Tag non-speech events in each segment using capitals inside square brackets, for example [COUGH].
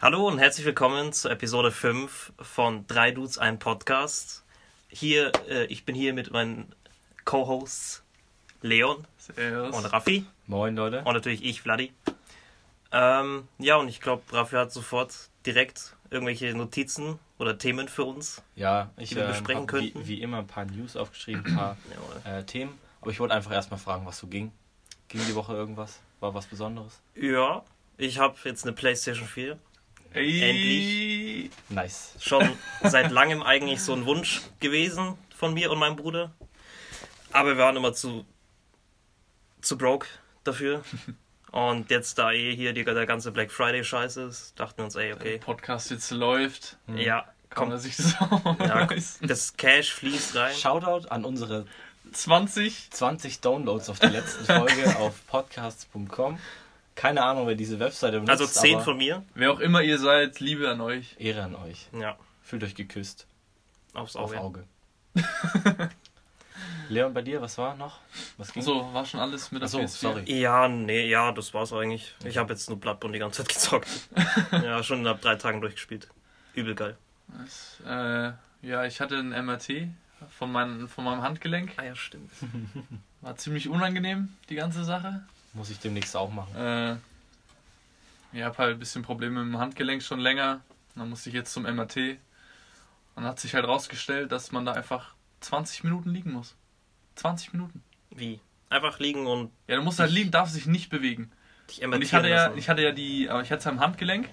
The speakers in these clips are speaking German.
Hallo und herzlich willkommen zu Episode 5 von Drei Dudes, ein Podcast. Hier, äh, ich bin hier mit meinen Co-Hosts Leon Servus. und Raffi Moin Leute. und natürlich ich, Vladi. Ähm, ja, und ich glaube, Raffi hat sofort direkt irgendwelche Notizen oder Themen für uns. Ja, ich Die wir ähm, besprechen hab wie, könnten. wie immer ein paar News aufgeschrieben, ein paar [CLEARS THROAT] äh, Themen. Aber ich wollte einfach erstmal fragen, was so ging. Ging die Woche irgendwas? War was Besonderes? Ja, ich habe jetzt eine PlayStation 4. Ey. Nice. Schon seit langem eigentlich so ein Wunsch gewesen von mir und meinem Bruder. Aber wir waren immer zu, zu broke dafür. [LAUGHS] Und jetzt, da eh hier die, der ganze Black Friday Scheiß ist, dachten wir uns, ey, Der okay, Podcast jetzt läuft. ja, Kann komm, man sich das [LAUGHS] auch ja, das Cash fließt rein. Shoutout an unsere 20. 20 Downloads auf der letzten Folge [LAUGHS] auf podcasts.com. Keine Ahnung, wer diese Webseite benutzt. Also 10 aber von mir. Wer auch immer ihr seid, Liebe an euch. Ehre an euch. Ja, Fühlt euch geküsst. aufs Auf Auge. Auge. [LAUGHS] Leon, bei dir, was war noch? Was ging? So, war schon alles mit der Achso, PS4? sorry. Ja, nee, ja, das war's eigentlich. Ich habe jetzt nur Bloodborne die ganze Zeit gezockt. [LAUGHS] ja, schon nach drei Tagen durchgespielt. Übel geil. Das, äh, ja, ich hatte ein MRT von, mein, von meinem Handgelenk. Ah ja, stimmt. [LAUGHS] War ziemlich unangenehm, die ganze Sache. Muss ich demnächst auch machen. Äh, ich habe halt ein bisschen Probleme mit dem Handgelenk schon länger. Dann musste ich jetzt zum MRT. Und hat sich halt rausgestellt, dass man da einfach 20 Minuten liegen muss. 20 Minuten. Wie? Einfach liegen und Ja, du musst halt liegen, darfst dich nicht bewegen. dich Und ich hatte ja, lassen. ich hatte ja die, aber ich hatte es am Handgelenk.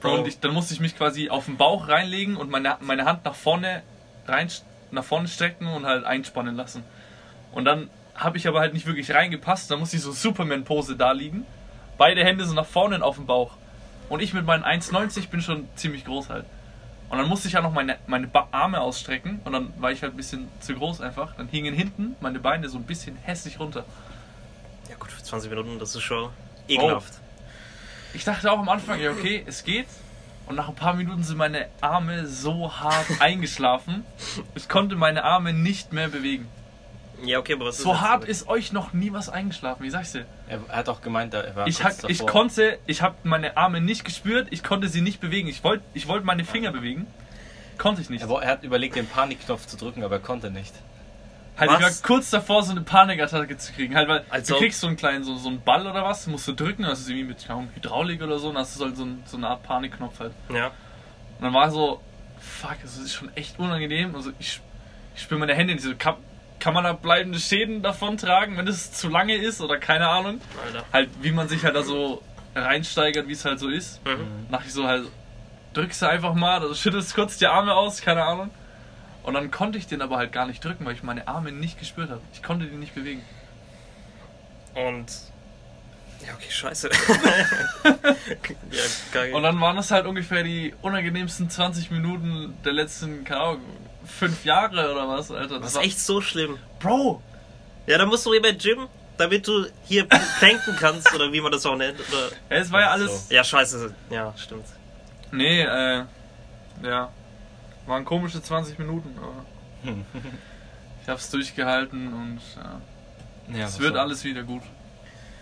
Bro. Und ich, dann musste ich mich quasi auf den Bauch reinlegen und meine, meine Hand nach vorne rein, nach vorne strecken und halt einspannen lassen. Und dann habe ich aber halt nicht wirklich reingepasst. Dann musste ich so Superman-Pose da liegen. Beide Hände so nach vorne auf dem Bauch. Und ich mit meinen 1,90 bin schon ziemlich groß halt. Und dann musste ich ja noch meine, meine Arme ausstrecken. Und dann war ich halt ein bisschen zu groß einfach. Dann hingen hinten meine Beine so ein bisschen hässlich runter. Ja gut, für 20 Minuten, das ist schon ekelhaft. Ich dachte auch am Anfang, ja okay, es geht. Und nach ein paar Minuten sind meine Arme so hart [LAUGHS] eingeschlafen. Ich konnte meine Arme nicht mehr bewegen. Ja, okay, aber was ist So jetzt hart ist euch noch nie was eingeschlafen, wie sagst du? Er, hat auch gemeint, er war Ich, kurz hab, ich davor. konnte, ich habe meine Arme nicht gespürt, ich konnte sie nicht bewegen. Ich wollte ich wollt meine Finger bewegen, konnte ich nicht. Er, er hat überlegt, den Panikknopf zu drücken, aber er konnte nicht. Halt, ich war Was? kurz davor, so eine Panikattacke zu kriegen. Halt, weil Also- du kriegst so einen kleinen, so, so einen Ball oder was, musst du drücken, das ist irgendwie mit Ahnung, Hydraulik oder so, und hast du halt so, ein, so eine Art Panikknopf halt. Ja. Und dann war so, fuck, es ist schon echt unangenehm. Also ich, ich spüre meine Hände in diese, kann, man da bleibende Schäden davon tragen, wenn es zu lange ist oder keine Ahnung. Alter. Halt, wie man sich halt da so reinsteigert, wie es halt so ist. Mhm. Dachte ich so halt, drückst du einfach mal, also schüttelst kurz die Arme aus, keine Ahnung. Und dann konnte ich den aber halt gar nicht drücken, weil ich meine Arme nicht gespürt habe. Ich konnte die nicht bewegen. Und. Ja, okay, scheiße. [LAUGHS] ja. Und dann waren das halt ungefähr die unangenehmsten 20 Minuten der letzten, keine Ahnung, fünf Jahre oder was, Alter. das ist war- echt so schlimm. Bro, Ja, dann musst du über Gym, damit du hier planken kannst, oder wie man das auch nennt. Oder Ja, es war ja Das alles. ja, scheiße. Ja, stimmt. Nee, äh. Ja. Waren komische 20 Minuten, aber. ich hab's durchgehalten und ja. Ja, es wird soll- alles wieder gut.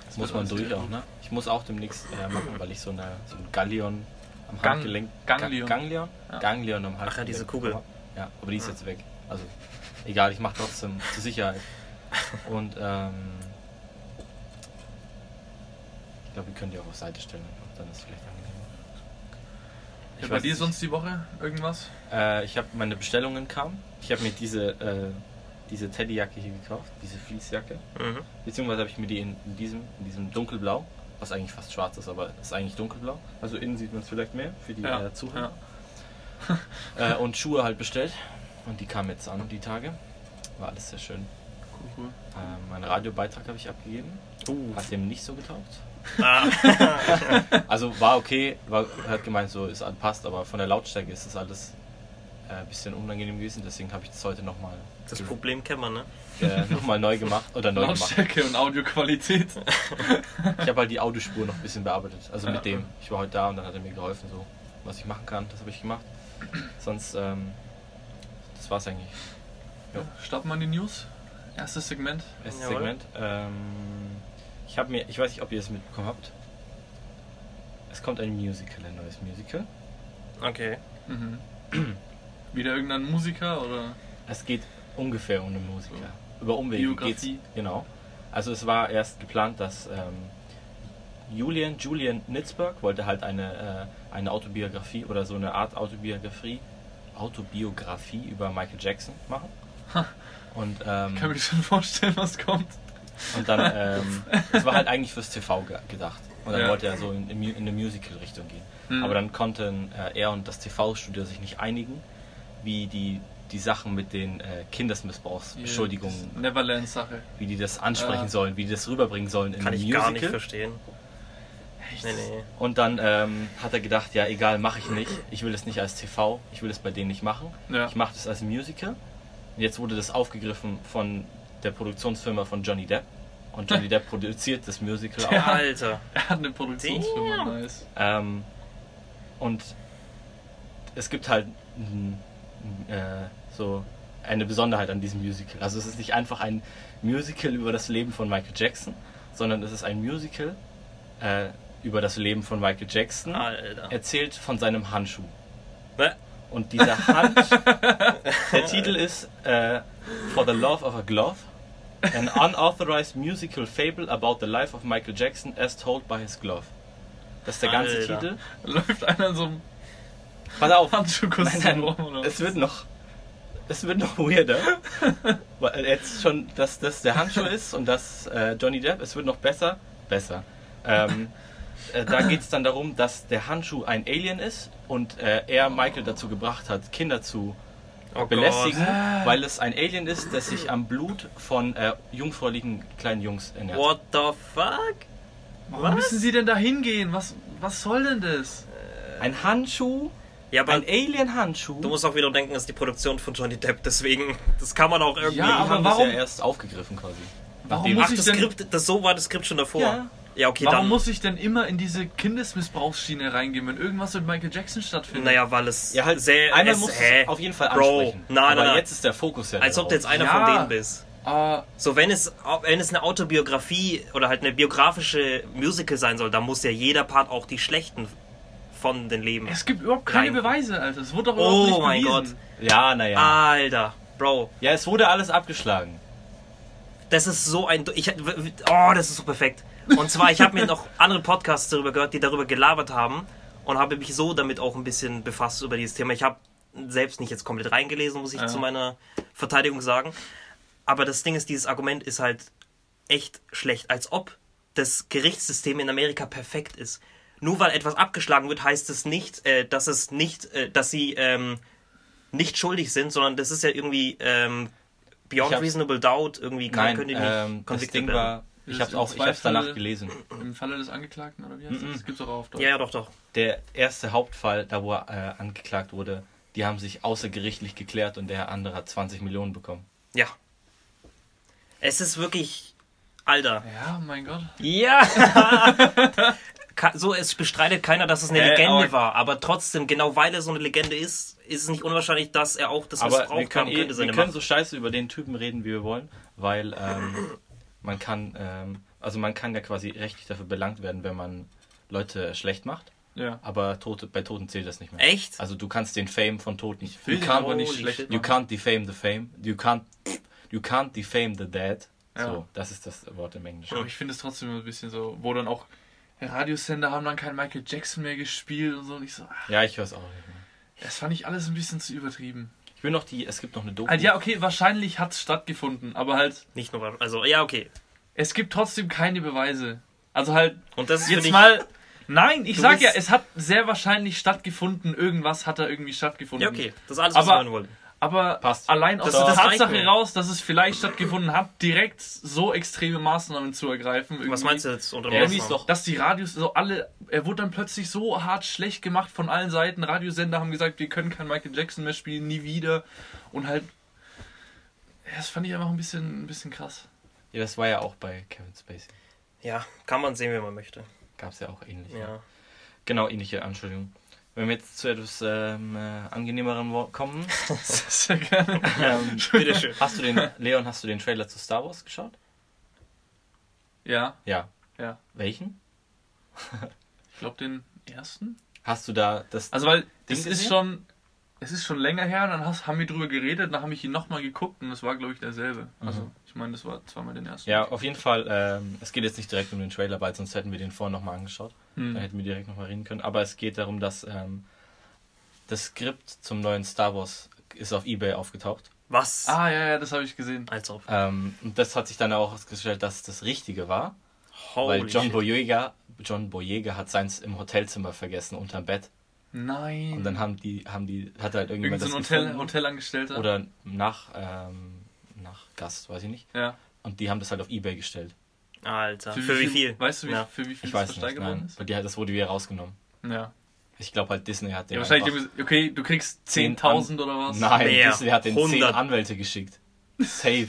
Das muss man durch auch, ne? Ich muss auch demnächst äh, machen, weil ich so, eine, so ein Gallion am Gang- Handgelenk. Ganglion. Ga- Ganglion? Ja. Ganglion am Handgelenk. ja, diese Kugel. Ja, aber die ist jetzt weg. Also, egal, ich mache trotzdem zur Sicherheit. Und, ähm. Ich glaube, wir können die auch auf Seite stellen. Dann ist es vielleicht angenehmer. Ja, bei dir sonst die Woche irgendwas? Äh, ich habe meine Bestellungen kamen. Ich habe mir diese, äh, diese Teddyjacke hier gekauft, diese Fließjacke. Mhm. Beziehungsweise habe ich mir die in, in, diesem, in diesem dunkelblau, was eigentlich fast schwarz ist, aber ist eigentlich dunkelblau. Also innen sieht man es vielleicht mehr für die Ja, äh, Zuhörer. ja. [LAUGHS] Äh, und Schuhe halt bestellt. Und die kamen jetzt an, die Tage. War alles sehr schön. Cool, cool. Äh, meinen Radiobeitrag habe ich abgegeben. Uh. Hat dem nicht so getaugt. Ah. [LAUGHS] Also war okay, war, hat gemeint, so ist alles passt, aber von der Lautstärke ist das alles äh, ein bisschen unangenehm gewesen. Deswegen habe ich das heute nochmal Das Problem kennt man, ne? äh, noch mal neu gemacht. Oder neu gemacht. Lautstärke und Audioqualität. Ich habe halt die Audiospur noch ein bisschen bearbeitet. Also Ja. mit dem. Ich war heute da und dann hat er mir geholfen, so was ich machen kann. Das habe ich gemacht. Sonst, ähm, das war's eigentlich. Ja, starten wir in die News. Erstes Segment. Erstes Jawohl. Segment. Ähm, ich habe mir, ich weiß nicht, ob ihr es mitbekommen habt. Es kommt ein Musical, ein neues Musical. Okay. Mhm. [CLEARS THROAT] Wieder irgendein Musiker oder? Es geht ungefähr um einen Musiker. Über Umwege Biografie. geht's. Genau. Also es war erst geplant, dass ähm, Julian, Julian Nitzberg wollte halt eine, äh, eine Autobiografie oder so eine Art Autobiografie, Autobiografie über Michael Jackson machen. Und, ähm, Ich kann mir schon vorstellen, was kommt. und dann, [LAUGHS] ähm, es war halt eigentlich fürs TV ge gedacht. Und dann Ja. wollte er so in, in, eine Musical-Richtung gehen. Mhm. Aber dann konnten äh, er und das TV-Studio sich nicht einigen, wie die, die Sachen mit den äh, Kindesmissbrauchsbeschuldigungen, Neverland-Sache. wie die das ansprechen Ja. sollen, wie die das rüberbringen sollen in Kann ich Musical. gar nicht verstehen. Echt? Nee, nee. Und dann ähm, hat er gedacht, ja egal, mache ich nicht. Ich will es nicht als TV, ich will es bei denen nicht machen. Ja. Ich mache das als Musical. Und jetzt wurde das aufgegriffen von der Produktionsfirma von Johnny Depp. Und Johnny Depp produziert das Musical auch. Alter. Er hat eine Produktionsfirma, Damn. nice. Ähm, und es gibt halt äh, so eine Besonderheit an diesem Musical. Also es ist nicht einfach ein Musical über das Leben von Michael Jackson, sondern es ist ein Musical äh, über das Leben von Michael Jackson, Alter. erzählt von seinem Handschuh. Bäh. Und dieser Handschuh, [LAUGHS] der Titel ist äh, For the Love of a Glove, an unauthorized musical fable about the life of Michael Jackson as told by his glove. Das ist der ganze Alter. Titel. Läuft einer in so einem Pass auf, Handschuhkostüm rum, oder es wird noch, es wird noch weirder. Weil jetzt schon, dass das der Handschuh ist und das äh, Johnny Depp, es wird noch besser, besser. Ähm, äh, da geht es dann darum, dass der Handschuh ein Alien ist und äh, er Michael dazu gebracht hat, Kinder zu Oh belästigen, Gott. weil es ein Alien ist, das sich am Blut von äh, jungfräulichen kleinen Jungs ernährt. What the fuck? Warum Was? müssen sie denn da hingehen? Was, was soll denn das? Ein Handschuh, Ja, aber ein Alien-Handschuh. du musst auch wieder denken, es ist die Produktion von Johnny Depp, deswegen, das kann man auch irgendwie. Ja, aber haben das warum- ja erst aufgegriffen quasi. Warum Nachdem- muss Ach, ich das denn- Skript, das, so war das Skript schon davor. Ja. Ja, okay, Warum dann. muss ich denn immer in diese Kindesmissbrauchsschiene reingehen, wenn irgendwas mit Michael Jackson stattfindet? naja, weil es Ja, halt sehr. einmal muss hä? es auf jeden Fall Bro, ansprechen. nein, Aber nein, nein. jetzt ist der Fokus ja Als ob du jetzt einer Ja. von denen bist. Ah, So, wenn es, wenn es eine Autobiografie oder halt eine biografische Musical sein soll, dann muss ja jeder Part auch die schlechten von den Leben. es gibt überhaupt keine Rein. Beweise, Alter. Es wurde doch überhaupt Oh nicht mein bewiesen. Ja, naja. Alter, Bro, Ja, es wurde alles abgeschlagen. das ist so ein. Ich, oh, das ist so perfekt. Und zwar, ich habe mir noch andere Podcasts darüber gehört, die darüber gelabert haben und habe mich so damit auch ein bisschen befasst über dieses Thema. Ich habe selbst nicht jetzt komplett reingelesen, muss ich Ja. zu meiner Verteidigung sagen. Aber das Ding ist, dieses Argument ist halt echt schlecht. Als ob das Gerichtssystem in Amerika perfekt ist. Nur weil etwas abgeschlagen wird, heißt es nicht, äh, dass es nicht, äh, dass sie ähm, nicht schuldig sind, sondern das ist ja irgendwie ähm, beyond reasonable doubt. Irgendwie kann, Nein, können die nicht ähm, das Ding werden. war, ich im auch, ich hab's danach gelesen. Im Falle des Angeklagten, oder wie heißt Mhm. das? Das gibt's auch auf Deutsch. Ja, ja, doch, doch. Der erste Hauptfall, da wo er äh, angeklagt wurde, die haben sich außergerichtlich geklärt und der andere hat 20 Millionen bekommen. Ja. Es ist wirklich. Alter. Ja, mein Gott. Ja! [LAUGHS] So, es bestreitet keiner, dass es eine Äh, Legende aber- war, aber trotzdem, genau weil er so eine Legende ist, ist es nicht unwahrscheinlich, dass er auch das Aber wir missbraucht können, haben eh, könnte, wir seine können Macht. so scheiße über den Typen reden, wie wir wollen, weil ähm, man kann, ähm, also man kann ja quasi rechtlich dafür belangt werden, wenn man Leute schlecht macht, Ja. aber Tote, bei Toten zählt das nicht mehr. Echt? Also du kannst den Fame von Toten. will you can't, aber nicht schlecht you can't defame the fame. You can't, you can't defame the dead. Ja. So, das ist das Wort im Englischen. Aber ich finde es trotzdem immer ein bisschen so, wo dann auch Radiosender haben dann keinen Michael Jackson mehr gespielt und so. Und ich so, ach, Ja, ich höre es auch nicht mehr. das fand ich alles ein bisschen zu übertrieben. Ich will noch die, es gibt noch eine Doku. Halt, ja, okay, wahrscheinlich hat es stattgefunden, aber halt, Nicht nur, also, ja, okay. es gibt trotzdem keine Beweise. Also halt, Und das ist jetzt mal. Nein, ich sag ja, es hat sehr wahrscheinlich stattgefunden. Irgendwas hat da irgendwie stattgefunden. Ja, okay. Das ist alles, was Aber- wir hören wollen. Aber Passt. allein aus Das- der Tatsache mir. raus, dass es vielleicht stattgefunden hat, direkt so extreme Maßnahmen zu ergreifen. Was irgendwie. meinst du jetzt unter Ja, doch- dass die Radios so alle, er wurde dann plötzlich so hart schlecht gemacht von allen Seiten. Radiosender haben gesagt, wir können kein Michael Jackson mehr spielen, nie wieder. Und halt, das fand ich einfach ein bisschen, ein bisschen krass. Ja, das war ja auch bei Kevin Spacey. Ja, kann man sehen, wie man möchte. Gab es ja auch ähnlich. Ja. Genau, ähnliche Anschuldigungen. Wenn wir jetzt zu etwas ähm, äh, angenehmeren Wo- kommen. [LAUGHS] Sehr gerne. ähm, [LAUGHS] Bitteschön. hast du den, Leon, hast du den Trailer zu Star Wars geschaut? Ja, Ja. ja. Welchen? Ich glaube den ersten? Hast du da das. Also weil Ding es ist schon, es ist schon länger her, und dann hast, haben wir drüber geredet, dann habe ich ihn nochmal geguckt und es war glaube ich derselbe. Also ich meine, das war zweimal den ersten. ja, auf jeden Fall. Ähm, es geht jetzt nicht direkt um den Trailer, weil sonst hätten wir den vorher nochmal angeschaut. Hm. Da hätten wir direkt nochmal reden können. Aber es geht darum, dass ähm, das Skript zum neuen Star Wars ist auf Ebay aufgetaucht. Was? Ah ja, ja, das habe ich gesehen. Als ob. Ähm, und das hat sich dann auch herausgestellt, dass das Richtige war. weil Holy John shit. Boyega, John Boyega hat seins im Hotelzimmer vergessen unterm Bett. Nein. Und dann haben die, haben die, hat halt irgendjemand Irgend so ein das Hotel, gefunden. Hotelangestellter. Oder nach, ähm, nach Gast, weiß ich nicht. ja. Und die haben das halt auf Ebay gestellt. Alter. Für, wie viel? Weißt du, wie, Ja. für wie viel Ich das weiß nicht, versteigert worden nein. ist? Weil die, das wurde wieder rausgenommen. Ja. Ich glaube halt Disney hat den ja wahrscheinlich, okay, du kriegst Zehn 10.000 oder was? Nein, Mehr. Disney hat den 10 100. Anwälte geschickt. Safe.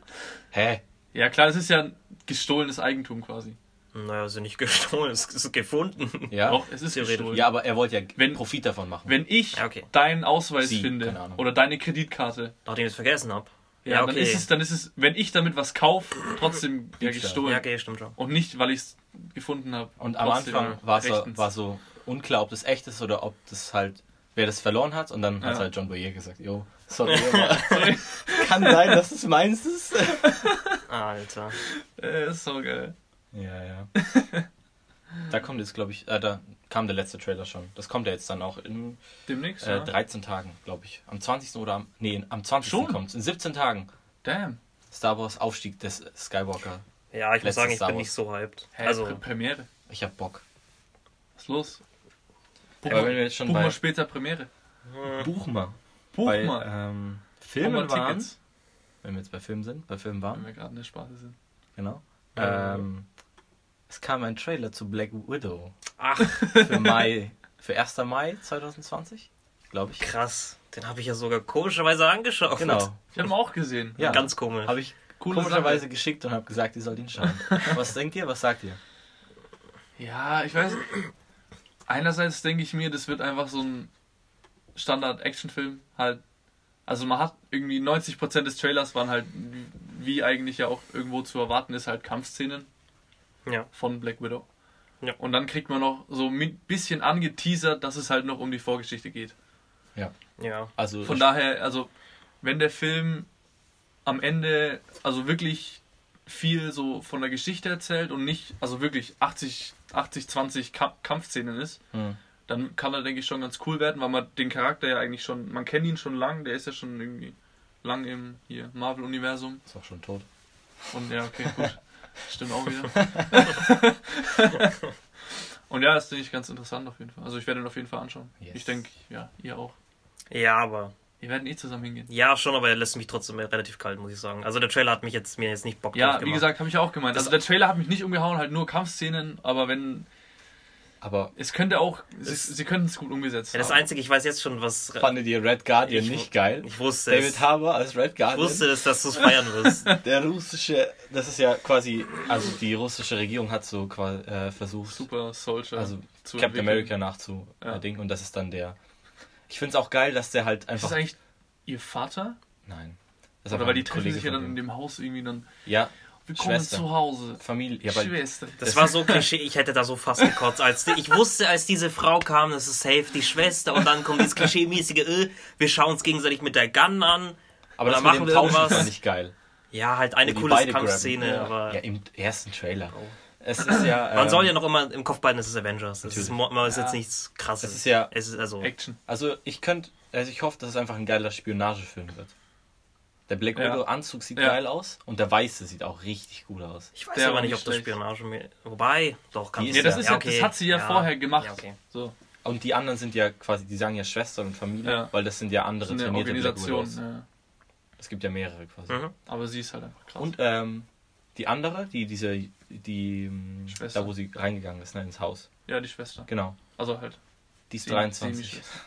[LAUGHS] Hä? Ja klar, das ist ja gestohlenes Eigentum quasi. Naja, also nicht gestohlen, es ist gefunden. Ja? Doch, es ist Theoretisch. gestohlen. Ja, aber er wollte ja Wenn- Profit davon machen. Wenn ich Ja, okay. deinen Ausweis Sie, finde oder deine Kreditkarte, Nachdem ich es vergessen habe. Ja, dann ist es, dann ist es, wenn ich damit was kaufe, trotzdem ja, gestohlen. Ja, okay, stimmt schon. Und nicht, weil ich es gefunden habe. Und am Anfang war so, rechtens. war so unklar, ob das echt ist oder ob das halt, wer das verloren hat. Und dann hat Ja. halt John Boyer gesagt, yo, sorry, [LAUGHS] aber [LAUGHS] kann sein, dass es meins ist. [LAUGHS] Alter. Äh, ist so geil. Ja, ja. Da kommt jetzt, glaube ich, äh, da kam der letzte Trailer schon. Das kommt ja jetzt dann auch in Demnächst, äh, ja. 13 Tagen, glaube ich. Am 20. oder am, nee, am 20. Schon? kommt In 17 Tagen. Damn. Star Wars Aufstieg des Skywalker. Ja, ich muss sagen, ich Star bin Wars. nicht so hyped. Hä, Also, Pre- Premiere. Ich hab Bock. Was ist los? Buch, Aber mal, wenn wir jetzt schon buch bei mal später Premiere. Buch mal. Buch bei mal. ähm, Filmen waren, Tickets. wenn wir jetzt bei Filmen sind, bei Filmen Wenn waren, wir gerade in der Sprache sind. genau. Äh. Ähm, es kam ein Trailer zu Black Widow ach, für Mai, für 1. Mai 2020, glaube ich. krass. Den habe ich ja sogar komischerweise angeschaut. Genau. Ich habe ihn auch gesehen. Ja. Ganz komisch. Habe ich Coole komischerweise Sache. geschickt und habe gesagt, ihr sollt ihn schauen. [LAUGHS] Was denkt ihr? Was sagt ihr? Ja, ich weiß. Einerseits denke ich mir, das wird einfach so ein Standard-Action-Film. Halt. Also man hat irgendwie 90% des Trailers waren halt, wie- wie eigentlich ja auch irgendwo zu erwarten ist, halt Kampfszenen Ja. von Black Widow. Ja. Und dann kriegt man noch so ein bisschen angeteasert, dass es halt noch um die Vorgeschichte geht. Ja. Also Von daher, also wenn der Film am Ende also wirklich viel so von der Geschichte erzählt und nicht, also wirklich 80, 80 20 Ka Kampfszenen ist, Hm. dann kann er, denke ich, schon ganz cool werden, weil man den Charakter ja eigentlich schon, man kennt ihn schon lang, der ist ja schon irgendwie lang im hier Marvel-Universum. Ist auch schon tot. Und ja, okay, gut. [LAUGHS] Stimmt auch wieder. [LAUGHS] und ja, das finde ich ganz interessant auf jeden Fall. Also ich werde ihn auf jeden Fall anschauen. Yes. Ich denke, ja, ihr auch. Ja, aber. Wir werden eh zusammen hingehen. Ja, schon, aber er lässt mich trotzdem relativ kalt, muss ich sagen. Also der Trailer hat mich jetzt mir jetzt nicht Bock drauf Ja, gemacht. wie gesagt, habe ich auch gemeint. Also der Trailer hat mich nicht umgehauen, halt nur Kampfszenen, aber wenn. Aber Es könnte auch. Sie, Es- sie könnten es gut umgesetzt Ja, das haben. Einzige, ich weiß jetzt schon, was. fandet ihr Red Guardian Ich- nicht geil? Ich wusste David es. Harbour als Red Ich Guardian. wusste es, dass du es feiern wirst. [LAUGHS] Der russische, das ist ja quasi, also die russische Regierung hat so quasi äh, versucht, Super Soldier. also zu Captain. America nachzu Ja. und das ist dann der. Ich finde es auch geil, dass der halt Ist einfach. das eigentlich ihr Vater? Nein. Das ist Oder weil die treffen Kollege sich ja dann in dem. dem Haus irgendwie dann. Ja, Willkommen Schwester. zu Hause. Familie. Ja, Schwester. Das war so [LAUGHS] Klischee, ich hätte da so fast gekotzt. Als ich wusste, als diese Frau kam, das ist safe die Schwester und dann kommt dieses klischee-mäßige, äh, wir schauen uns gegenseitig mit der Gun an. aber das machen wir irgendwas? fand ich geil. Ja, halt eine coole Kampfszene, grabben. aber Ja, im ersten Trailer. Es ist ja. man ähm, soll ja noch immer im Kopf behalten, es ist Avengers. Das ist, man ist Ja. jetzt nichts krasses. Es ist ja- es ist also, Action. Also ich könnte, also ich hoffe, dass es einfach ein geiler Spionagefilm wird. Der Black Ja. Widow Anzug sieht Ja. geil aus und der weiße sieht auch richtig gut aus. ich weiß Der aber nicht, ob das. Spionage mehr, wobei, doch, kann Ja, das, ist ja, okay. das hat sie ja, vorher gemacht. Ja, okay. So, Und die anderen sind ja quasi, die sagen ja Schwester und Familie, Ja. weil das sind ja andere eine trainierte Black Organisation. Widows. Ja. Es gibt ja mehrere quasi. Mhm. Aber sie ist halt einfach krass. Und ähm, die andere, die diese, die ähm, Schwester. da wo sie reingegangen ist, ne, ins Haus. ja, die Schwester. Genau. Also halt. Die ist Semi- 23 Semi-Schwester.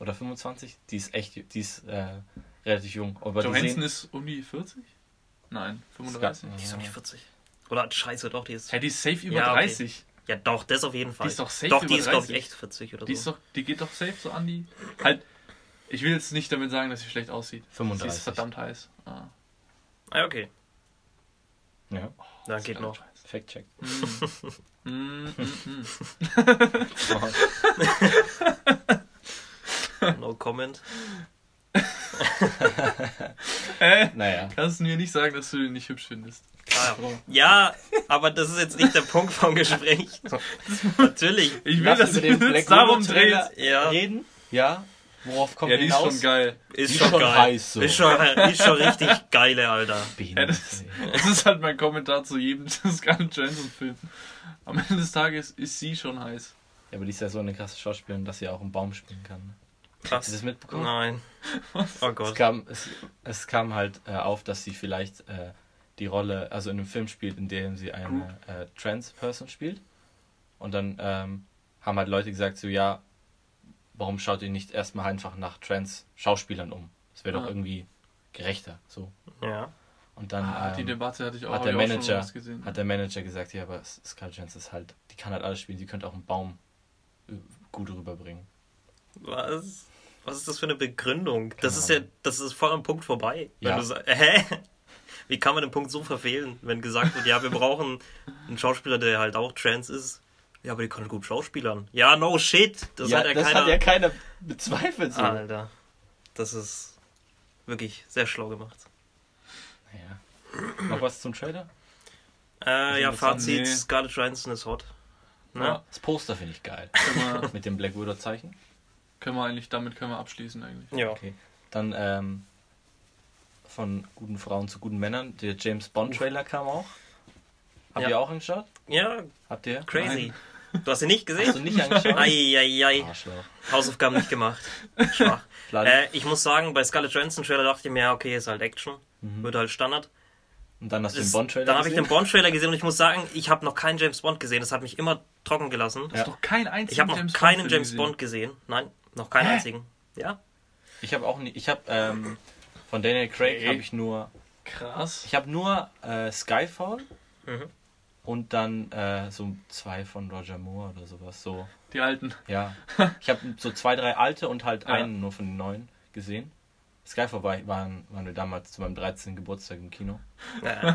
oder 25. Die ist echt, die ist äh, relativ jung. Aber die Johansson ist um die 40? Nein, 35. Die ist doch nicht 40. Oder scheiße, doch, die ist. Hä, die ist safe über Ja, okay. 30. Ja, doch, das auf jeden Fall. Die ist doch safe Doch, die über ist, glaube ich, 30. echt 40 oder Die, ist so. doch, die geht doch safe so an die. Halt, ich will jetzt nicht damit sagen, dass sie schlecht aussieht. Sie 35. ist verdammt heiß. Ah. Ah, okay. Ja. Ja, geht noch. Fact-check. Mm, mm, mm. [LAUGHS] No comment. [LAUGHS] Äh, Naja. kannst du mir nicht sagen, dass du den nicht hübsch findest. Ah, ja, aber das ist jetzt nicht der Punkt vom Gespräch. Natürlich. Ich will, Lass dass du den Black darum drehst. Ja. reden. Ja. Worauf kommt Ja, die ist hinaus? schon geil. Ist Die schon, schon geil. heiß so. Ist, schon, ist schon richtig [LAUGHS] geile, Alter. Ja, das-. Das ist halt mein Kommentar zu jedem [LAUGHS] Scarlett Johansson-Film. Am Ende des Tages ist sie schon heiß. Ja, aber die ist ja so eine krasse Schauspielerin, dass sie auch im Baum springen kann. Ne? Hast du das Krass. mitbekommen? Nein. [LAUGHS] Oh Es Gott. kam, es, es kam halt äh, auf, dass sie vielleicht äh, die Rolle, also in einem Film spielt, in dem sie eine äh, Trans-Person spielt. Und dann ähm, haben halt Leute gesagt, so ja, warum schaut ihr nicht erstmal einfach nach Trans-Schauspielern um? Das wäre doch Ah. irgendwie gerechter. So. Ja. Und dann Ah, die ähm, Debatte hatte ich auch, hat der ich auch schon Manager was gesehen. hat der Manager gesagt, ja, aber Scarlett Johansson ist halt, die kann halt alles spielen, sie könnte auch einen Baum äh, gut rüberbringen. Was? Was ist das für eine Begründung? Das Keine ist ja, das ist voll am Punkt vorbei. Ja. du [LAUGHS] Hä? Wie kann man den Punkt so verfehlen, wenn gesagt wird, ja, wir brauchen einen Schauspieler, der halt auch trans ist? Ja, aber die kann gut schauspielern. Ja, no shit. Das ja, hat ja das keiner. hat ja keiner bezweifelt. So. Alter. Das ist wirklich sehr schlau gemacht. Naja. Noch was zum Trailer? Äh, ja. Fazit, Nee. Scarlett Johansson ist hot. Ne? Ja, Das Poster finde ich geil. können, [LAUGHS] Mit dem Black Widow Zeichen. Können wir eigentlich, damit können wir abschließen eigentlich. Ja. Okay. Dann ähm, von guten Frauen zu guten Männern. Der James Bond Trailer kam auch. Habt Ja. ihr auch angeschaut? Ja, Habt ihr? crazy. Du hast ihn nicht Hast du gesehen? nicht angeschaut? Eieiei. Hausaufgaben nicht gemacht. [LAUGHS] Schwach. Äh, ich muss sagen, bei Scarlett Johansson Trailer dachte ich mir, ja, okay, ist halt Action. Mhm. Wird halt Standard. Und dann hast du den Das- Bond Trailer Dann habe ich den gesehen? Bond Trailer gesehen und ich muss sagen, ich habe noch keinen James Bond gesehen. Das hat mich immer trocken gelassen. Du hast doch keinen einzigen Ich habe noch James keinen James gesehen. Bond gesehen. Nein, noch keinen Hä? einzigen. Ja? Ich habe auch nie, ich habe ähm, von Daniel Craig Okay. habe ich nur, Krass. ich habe nur äh, Skyfall Mhm. und dann äh, so zwei von Roger Moore oder sowas. So, Die alten. ja. [LAUGHS] Ich habe so zwei, drei alte und halt Ja. einen nur von den neuen gesehen. Skyfall war, waren, waren wir damals zu meinem 13. Geburtstag im Kino. Äh,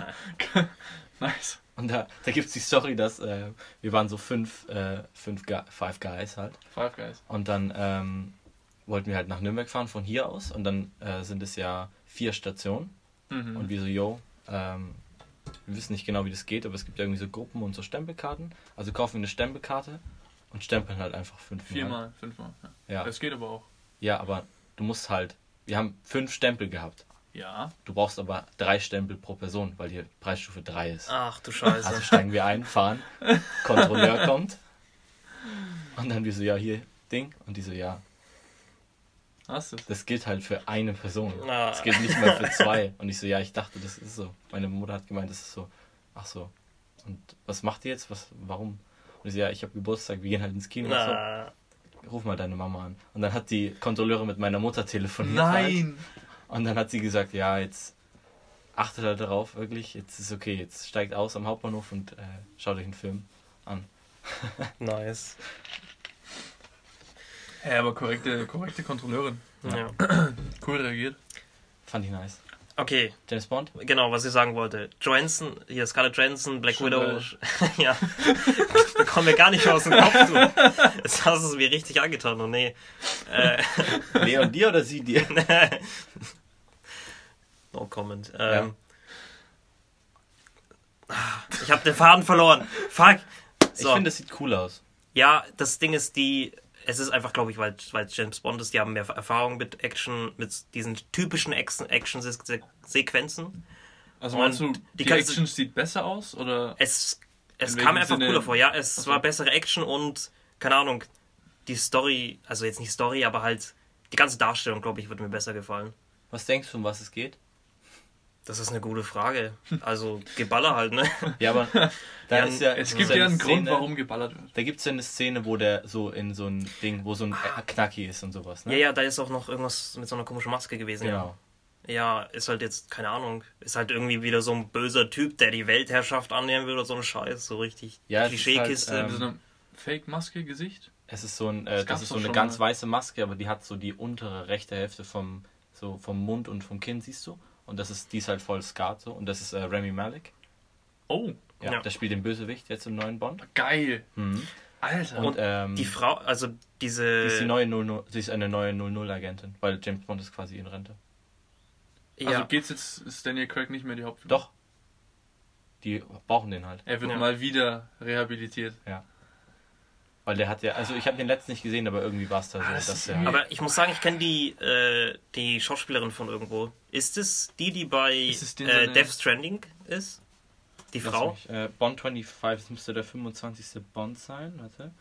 [LAUGHS] nice. Und da, da gibt es die Story, dass äh, wir waren so fünf, äh, fünf Five Guys halt. Five Guys. Und dann ähm, wollten wir halt nach Nürnberg fahren von hier aus. Und dann äh, sind es ja vier Stationen. Mhm. Und wir so, yo, ähm, wir wissen nicht genau, wie das geht, aber es gibt ja irgendwie so Gruppen und so Stempelkarten. Also kaufen wir eine Stempelkarte und stempeln halt einfach fünfmal. Viermal, fünfmal. Ja. Ja. Das geht aber auch. ja, aber du musst halt, wir haben fünf Stempel gehabt. Ja. Du brauchst aber drei Stempel pro Person, weil die Preisstufe 3 ist. ach du Scheiße. Also steigen wir ein, fahren, Kontrolleur kommt und dann wir so, ja, hier, Ding. Und die so, ja, Hast du das gilt halt für eine Person. Ah. Das gilt nicht mehr für zwei. Und ich so, ja, ich dachte, das ist so. Meine Mutter hat gemeint, das ist so. Ach so. Und was macht ihr jetzt? Was, warum? Und ich so, ja, ich habe Geburtstag, wir gehen halt ins Kino. Na, So, ruf mal deine Mama an. Und dann hat die Kontrolleure mit meiner Mutter telefoniert. Halt. Nein! Und dann hat sie gesagt, ja, jetzt achtet halt darauf, wirklich, jetzt ist okay, jetzt steigt aus am Hauptbahnhof und äh, schaut euch einen Film an. [LAUGHS] nice. Ja, aber korrekte, korrekte Kontrolleurin. Ja. Cool reagiert. Fand ich nice. Okay, James Bond? genau, was ich sagen wollte. Johansson, hier Scarlett Johansson, Black Schon Widow. [LAUGHS] ja. Bekommen wir gar nicht aus dem Kopf, du. Jetzt hast du es mir richtig angetan und nee. Äh, Leon dir oder sie dir? [LAUGHS] no comment. Ähm, Ich habe den Faden verloren. Fuck. Ich So. finde, es sieht cool aus. Ja, das Ding ist, die. Es ist einfach, glaube ich, weil weil es James Bond ist, die haben mehr Erfahrung mit Action, mit diesen typischen Action-Sequenzen. Also meinst du, die die, Action sieht besser aus? Oder? Es, es kam einfach Sinne? cooler vor. Ja, es Ach so. war bessere Action und, keine Ahnung, die Story, also jetzt nicht Story, aber halt die ganze Darstellung, glaube ich, wird mir besser gefallen. Was denkst du, um was es geht? Das ist eine gute Frage. Also, Geballer halt, ne? [LAUGHS] Ja, aber da Ja, ist ja. Es gibt eine ja einen Grund, Szene- warum geballert wird. Da gibt es ja eine Szene, wo der so in so ein Ding, wo so ein äh, Knacki ist und sowas, ne? Ja, ja, da ist auch noch irgendwas mit so einer komischen Maske gewesen. Genau. Ja. ja, ist halt jetzt, keine Ahnung, ist halt irgendwie wieder so ein böser Typ, der die Weltherrschaft annehmen will oder so ein Scheiß, so richtig Ja, Klischeekiste. halt, Mit Ähm, so einer Fake-Maske-Gesicht? Es ist so ein, äh, Das das ist so eine ganz mal. weiße Maske, aber die hat so die untere rechte Hälfte vom, so vom Mund und vom Kinn, siehst du? Und das ist, die ist halt voll scarred so. Und das ist äh, Remy Malek. Oh, Ja, Ja. der spielt den Bösewicht jetzt im neuen Bond. Geil. Mhm. Alter. Und, ähm, Die Frau, also diese. Sie ist, die neue 00, sie ist eine neue 00-Agentin, weil James Bond ist quasi in Rente. ja. Also geht's jetzt, ist Daniel Craig nicht mehr die Hauptfigur? Doch. Die brauchen den halt. Er wird Ja. mal wieder rehabilitiert. Weil der hat ja, also ich habe den letzten nicht gesehen, aber irgendwie war es da so, Ah, das dass ist der. Aber ich muss sagen, ich kenne die, äh, die Schauspielerin von irgendwo. Ist es die, die bei Ist äh, Death Stranding ist? Die Frau? mich, äh, Bond 25, das müsste der 25. Bond sein, warte.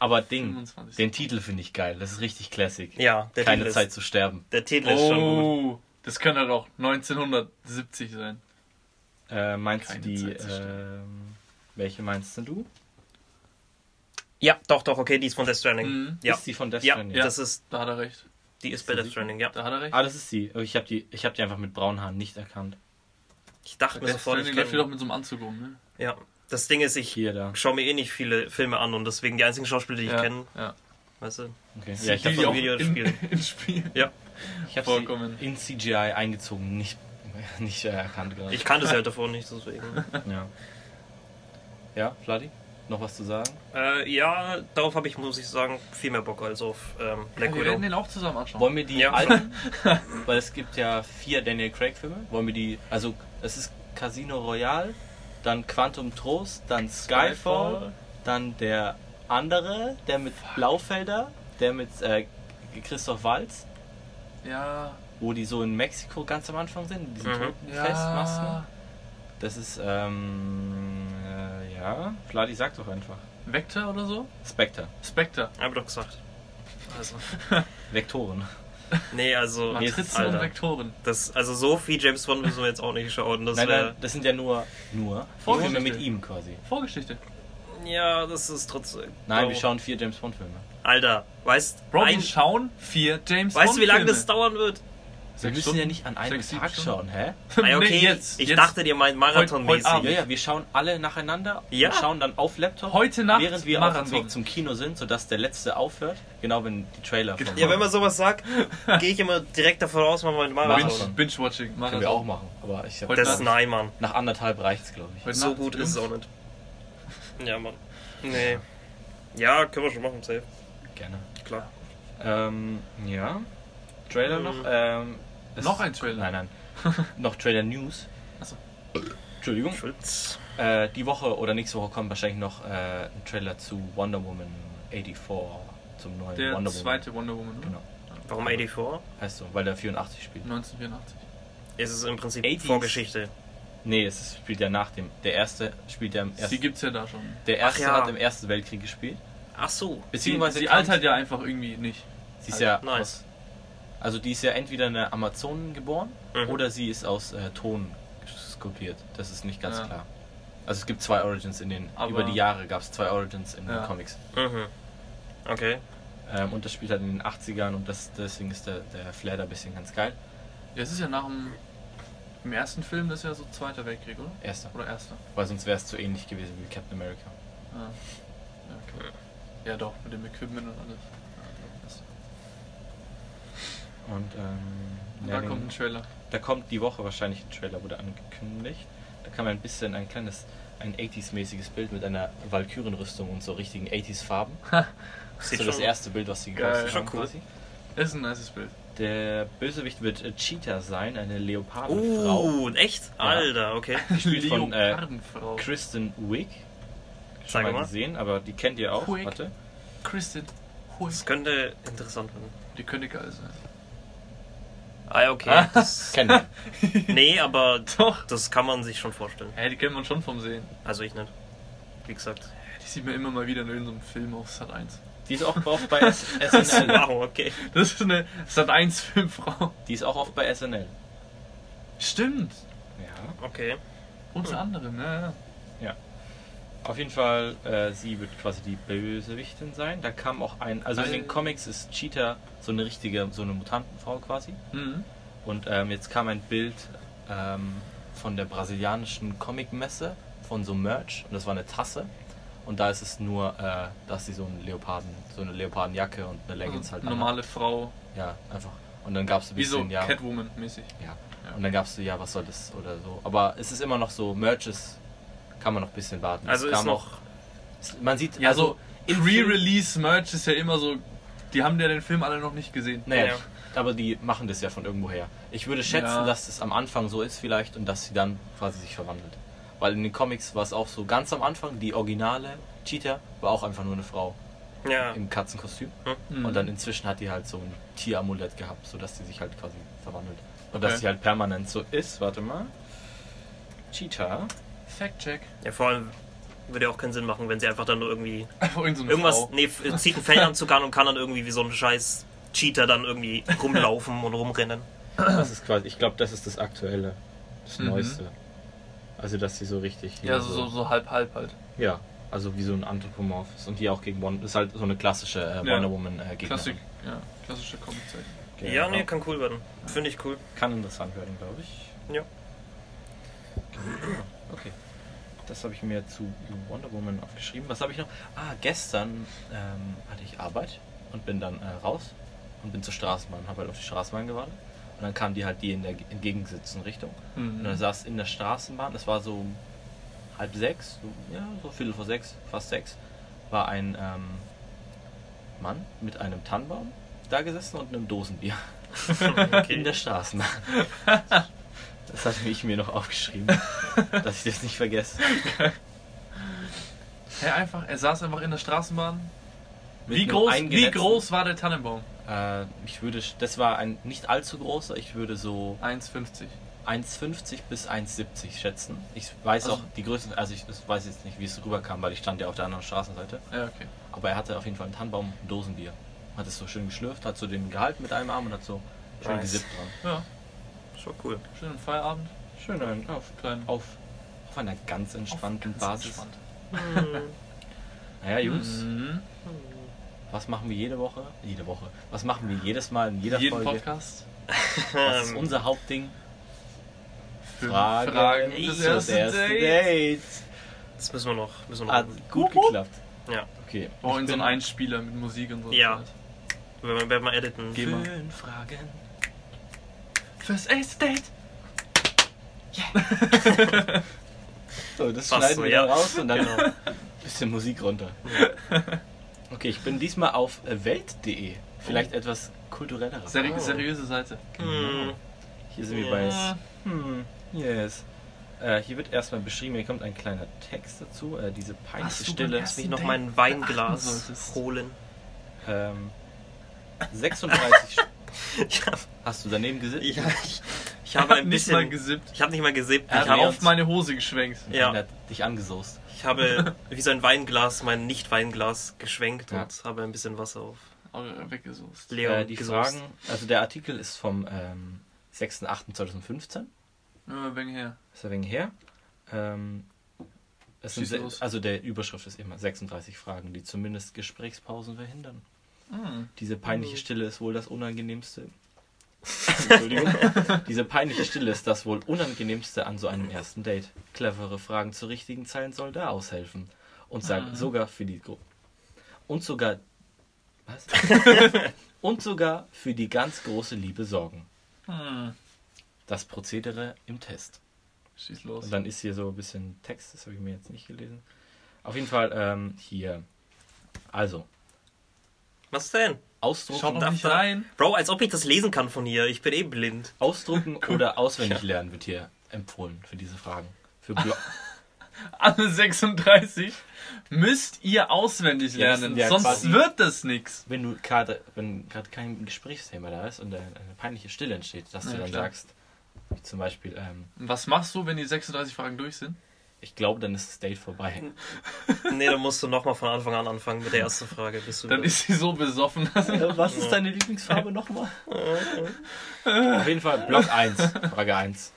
Aber Ding, 25. den Titel finde ich geil, das ist richtig classic. Ja, der Keine Titel ist, Zeit zu sterben. Der Titel ist schon gut. Oh, das könnte halt auch 1970 sein. Äh, meinst Keine du die, Zeit zu sterben. ähm, welche meinst denn du? Ja, doch, doch, okay, die ist von Death Stranding. Mhm. Ja, Ist die von Death ja, Stranding? das ist, Da hat er recht. die ist bei du Death? Stranding, ja. Da hat er recht. Ah, das ist sie. Ich habe die, ich hab die einfach mit braunen Haaren nicht erkannt. Ich dachte mir Death sofort, ich Stranding läuft kenn, mit so einem Anzug rum, ne? Ja, das Ding ist, ich Hier, da. schaue mir eh nicht viele Filme an und deswegen die einzigen Schauspieler, die ich ja. kenne, Ja. weißt du? Okay. Ja, ich habe so auch Video in, [LAUGHS] in Spiel. Ja, ich hab Vollkommen. sie in CGI eingezogen, nicht, [LAUGHS] nicht äh, erkannt gerade. ich kannte sie halt davor nicht, deswegen. Ja. Ja, Vladi? Noch was zu sagen? äh, ja, darauf habe ich, muss ich sagen, viel mehr Bock als auf ähm, Black Ja, wir Widow. werden den auch zusammen anschauen. Wollen wir die Ja. alten? [LAUGHS] Weil es gibt ja vier Daniel Craig Filme. Wollen wir die, also es ist Casino Royale, dann Quantum Trost, dann Skyfall, Skyfall. dann der andere, der mit Blaufelder, der mit äh, Christoph Waltz, Ja, wo die so in Mexiko ganz am Anfang sind, in diesen Mhm. Totenfestmasken. ja. Das ist, ähm, äh, ja, Vladi sagt doch einfach. Vector oder so? Spectre, Spectre. Hab ich doch gesagt. Also, [LAUGHS] Vektoren. nee, also, [LAUGHS] Matrizen und Vektoren. das, also so viel James Bond müssen wir jetzt auch nicht schauen. Das Nein, nein, das sind ja nur, nur. Filme mit ihm quasi. Vorgeschichte. ja, das ist trotzdem. Nein, oh. wir schauen vier James Bond Filme. Alter, weißt, Bro, ein, wir schauen vier James weißt du, wie lange das dauern wird? Wir Sechs müssen Stunden? ja nicht an einem Sechs, Tag schauen, hä? [LAUGHS] Ah, okay, Nee, jetzt. ich jetzt. dachte, ihr meint marathonmäßig. Heute- heute Ja, ja, wir schauen alle nacheinander Ja. und schauen dann auf Laptop, Heute Nacht während wir auf Marathon. dem Weg zum Kino sind, sodass der letzte aufhört. Genau, wenn die Trailer Genau. Ja, wenn man sowas sagt, [LAUGHS] gehe ich immer direkt davon aus, man meint Marathon. Marathon. Binge- Binge-Watching. können wir auch machen. Aber ich Das ist nein, Mann. nach anderthalb reicht's, glaube ich. Heute So Nacht gut ist es auch nicht. [LAUGHS] Ja, Mann. Nee. Ja, können wir schon machen, safe. Gerne. Klar. Ähm, ja. Trailer noch? Mhm. Ähm, es- Noch ein Trailer? Nein, nein. [LAUGHS] noch Trailer News. Achso. Entschuldigung. Schulz. Äh, die Woche oder nächste Woche kommt wahrscheinlich noch äh, ein Trailer zu Wonder Woman 84, zum neuen Der Wonder zweite Wonder Woman, oder? Genau. Warum 84? Heißt so, weil der 84 spielt. 1984. Es ist im Prinzip 80s. Vorgeschichte. Nee, es spielt ja nach dem. Der erste spielt ja im Sie ersten. gibt's ja da schon. Der erste ja. hat im Ersten Weltkrieg gespielt. Ach so. Beziehungsweise sie, sie altert ja einfach irgendwie nicht. Sie ist ja Nice. aus, also die ist ja entweder eine Amazonin geboren Mhm. oder sie ist aus äh, Ton skulptiert. Das ist nicht ganz Ja. klar. Also es gibt zwei Origins in den Aber- über die Jahre gab es zwei Origins in Ja. den Comics. Mhm. Okay. Ähm, und das spielt halt in den 80ern und das, deswegen ist der, der Flair da ein bisschen ganz geil. Ja, es ist ja nach dem im ersten Film, das ist ja so Zweiter Weltkrieg, oder? Erster. Oder Erster? Weil sonst wäre es zu ähnlich gewesen wie Captain America. Ja, ja, okay. ja doch, mit dem Equipment und alles. Ja, Und ähm, ja, da den- kommt ein Trailer. Da kommt die Woche wahrscheinlich ein Trailer, wurde angekündigt. Da kam ein bisschen ein kleines, ein 80s-mäßiges Bild mit einer Valkyrenrüstung und so richtigen 80s-Farben. Das ist so das erste Bild, was sie Geil. gepostet Schon haben cool. quasi. Das ist ein nices Bild. Der Bösewicht wird äh, Cheetah sein, eine Leopardenfrau. Uh, echt? Alter, okay. [LAUGHS] Gespielt von äh, Leopardenfrau. Kristen Wiig. Sag Schon mal mal. gesehen, aber die kennt ihr auch. Wiig. Warte. Kristen. Hui. Das könnte interessant werden. Die könnte geil sein. Ah, ja, okay. Ah. Das, [LAUGHS] Kennen wir. nee, aber Doch. das kann man sich schon vorstellen. Hä, die kennt man schon vom Sehen. Also ich nicht. Wie gesagt. Die sieht man immer mal wieder in irgendeinem Film auf Sat 1. Die ist auch oft bei SNL. [LAUGHS] Wow, okay. Das ist eine Sat 1 Filmfrau. Die ist auch oft bei SNL. Stimmt. Ja. Okay. Unter anderem, ja, ja. Auf jeden Fall, äh, sie wird quasi die Bösewichtin sein. Da kam auch ein, also in den Comics ist Cheetah so eine richtige, so eine Mutantenfrau quasi. Mhm. Und ähm, jetzt kam ein Bild ähm, von der brasilianischen Comicmesse von so Merch und das war eine Tasse. Und da ist es nur, äh, dass sie so einen Leoparden, so eine Leopardenjacke und eine Leggings Also halt normale Frau. anhat. Ja, einfach. Und dann gab es ein Wie so bisschen, ja. Catwoman-mäßig. Ja. Ja. Und dann gab es so, ja, was soll das oder so. Aber es ist immer noch so, Merch ist kann man noch ein bisschen warten. Also Es ist kam noch. auch- Man sieht Ja, also so Pre-Release-Merch ist ja immer so. Die haben ja den Film alle noch nicht gesehen. Naja, Ja. aber die machen das ja von irgendwo her. Ich würde schätzen, Ja. dass es am Anfang so ist vielleicht und dass sie dann quasi sich verwandelt. Weil in den Comics war es auch so, ganz am Anfang, die originale Cheetah war auch einfach nur eine Frau Ja. im Katzenkostüm. Mhm. Und dann inzwischen hat die halt so ein Tieramulett gehabt, sodass die sich halt quasi verwandelt. Und Okay. dass sie halt permanent so ist, warte mal. Cheetah. Fact-Check. ja, vor allem würde ja auch keinen Sinn machen, wenn sie einfach dann nur irgendwie. Einfach irgend so eine Irgendwas. Frau. Nee, zieht einen Fellanzug an und kann dann irgendwie wie so ein scheiß Cheater dann irgendwie rumlaufen und rumrennen. Das ist quasi, ich glaube, das ist das Aktuelle, das Mhm. Neueste. Also, dass sie so richtig. hier Ja, so, so, so halb, halb halt. Ja, also wie so ein Anthropomorph ist. Und die auch gegen Wonder, ist halt so eine klassische äh, Ja. Wonder Woman äh, Gegnerin. Klassik. Ja, klassische Comic-Zeichen. Genau. Ja, nee, kann cool werden. Finde ich cool. Kann interessant werden, glaube ich. Ja. Okay. Das habe ich mir zu Wonder Woman aufgeschrieben. Was habe ich noch? Ah, gestern ähm, hatte ich Arbeit und bin dann äh, raus und bin zur Straßenbahn. Habe halt auf die Straßenbahn gewartet. Und dann kam die halt die in der entgegengesetzten Richtung. Und dann Mhm. saß in der Straßenbahn, es war so halb sechs, so, ja, so viertel vor sechs, fast sechs, war ein ähm, Mann mit einem Tannenbaum da gesessen und einem Dosenbier [LAUGHS] [LAUGHS] in Okay. der Straßenbahn. [LAUGHS] Das hatte ich mir noch aufgeschrieben, [LAUGHS] dass ich das nicht vergesse. Hä, einfach, er saß einfach in der Straßenbahn. Mit Wie groß, wie groß war der Tannenbaum? Äh, ich würde, das war ein nicht allzu großer, ich würde so 1,50. 1,50 bis 1,70 schätzen. Ich weiß Also- auch die Größen, also ich weiß jetzt nicht, wie es rüberkam, weil ich stand ja auf der anderen Straßenseite. Ja, okay. Aber er hatte auf jeden Fall einen Tannenbaum, ein Dosenbier. Hat es so schön geschlürft, hat so den gehalten mit einem Arm und hat so schön gesippt dran. Ja, Schon cool. schönen Feierabend. Schön ein, auf, Kleinen. auf, auf einer ganz entspannten Ganz Basis. entspannt. [LAUGHS] Naja, Jungs, Mhm. was machen wir jede Woche? Jede Woche. Was machen wir jedes Mal in jeder Jeden Folge? Podcast. Was ist Ähm, unser Hauptding? Fragen, Fragen fürs des ersten Dates. Das müssen wir noch. Müssen wir Hat noch. gut Wupp, geklappt. Ja. Okay. Oh, ich in so einen Einspieler mit Musik und so. Ja. Wenn wir, wenn wir editen. Geh mal. Fünf Fragen. Fürs erste Date. So, das Passt schneiden so, wir ja. raus und dann [LAUGHS] Genau. ein bisschen Musik runter. Okay, ich bin diesmal auf äh, welt.de. Vielleicht etwas kulturellerer. Seri Oh. seriöse Seite. Hm. Hier sind wir Ja. bei. Hm, yes. Äh, hier wird erstmal beschrieben, hier kommt ein kleiner Text dazu. Äh, diese peinliche Stille. ersten Ich noch mein Weinglas holen. Ähm, 36. Ich, [LAUGHS] hab, Hast du daneben gesitzt? ich, ich, ich habe ein nicht mal bisschen. gesippt. Ich habe nicht mal gesippt. Er Ich hat habe, auf meine Hose geschwenkt. Ja. Und er hat dich angesoßt. ich habe wie so ein Weinglas, mein Nicht-Weinglas geschwenkt Ja. und habe ein bisschen Wasser auf weggesoßt. Leon Äh, die gesoßt. Fragen, also der Artikel ist vom ähm, 6.8.2015. Ja, ein wenig her. Ist ein wenig her. Ähm, also der Überschrift ist immer 36 Fragen, die zumindest Gesprächspausen verhindern. Mhm. Diese peinliche Mhm. Stille ist wohl das unangenehmste. [LAUGHS] Entschuldigung. Diese peinliche Stille ist das wohl unangenehmste an so einem ersten Date. Clevere Fragen zur richtigen Zeit soll da aushelfen. Und sag, Mhm. sogar für die Gro und sogar was? [LAUGHS] und sogar für die ganz große Liebe sorgen. Hm. Das Prozedere im Test. Schieß los. Und dann ist hier so ein bisschen Text, das habe ich mir jetzt nicht gelesen. Auf jeden Fall ähm, hier. Also, Was denn? ausdrucken, darf nicht da- rein. Bro, als ob ich das lesen kann von hier. Ich bin eh blind. ausdrucken [LAUGHS] oder auswendig lernen wird hier empfohlen für diese Fragen. Für Blo [LAUGHS] Alle 36 müsst ihr auswendig lernen. ja Sonst quasi- wird das nix. wenn du gerade, wenn gerade kein Gesprächsthema da ist und eine, eine peinliche Stille entsteht, dass du Ja, dann klar. sagst, wie zum Beispiel, ähm, Was machst du, wenn die 36 Fragen durch sind? Ich glaube, dann ist das Date vorbei. [LAUGHS] Nee, dann musst du nochmal von Anfang an anfangen mit der ersten Frage. Bist du Dann ist sie so besoffen. [LAUGHS] Äh, Was ist deine Lieblingsfarbe nochmal? [LAUGHS] Auf jeden Fall Block 1, Frage 1.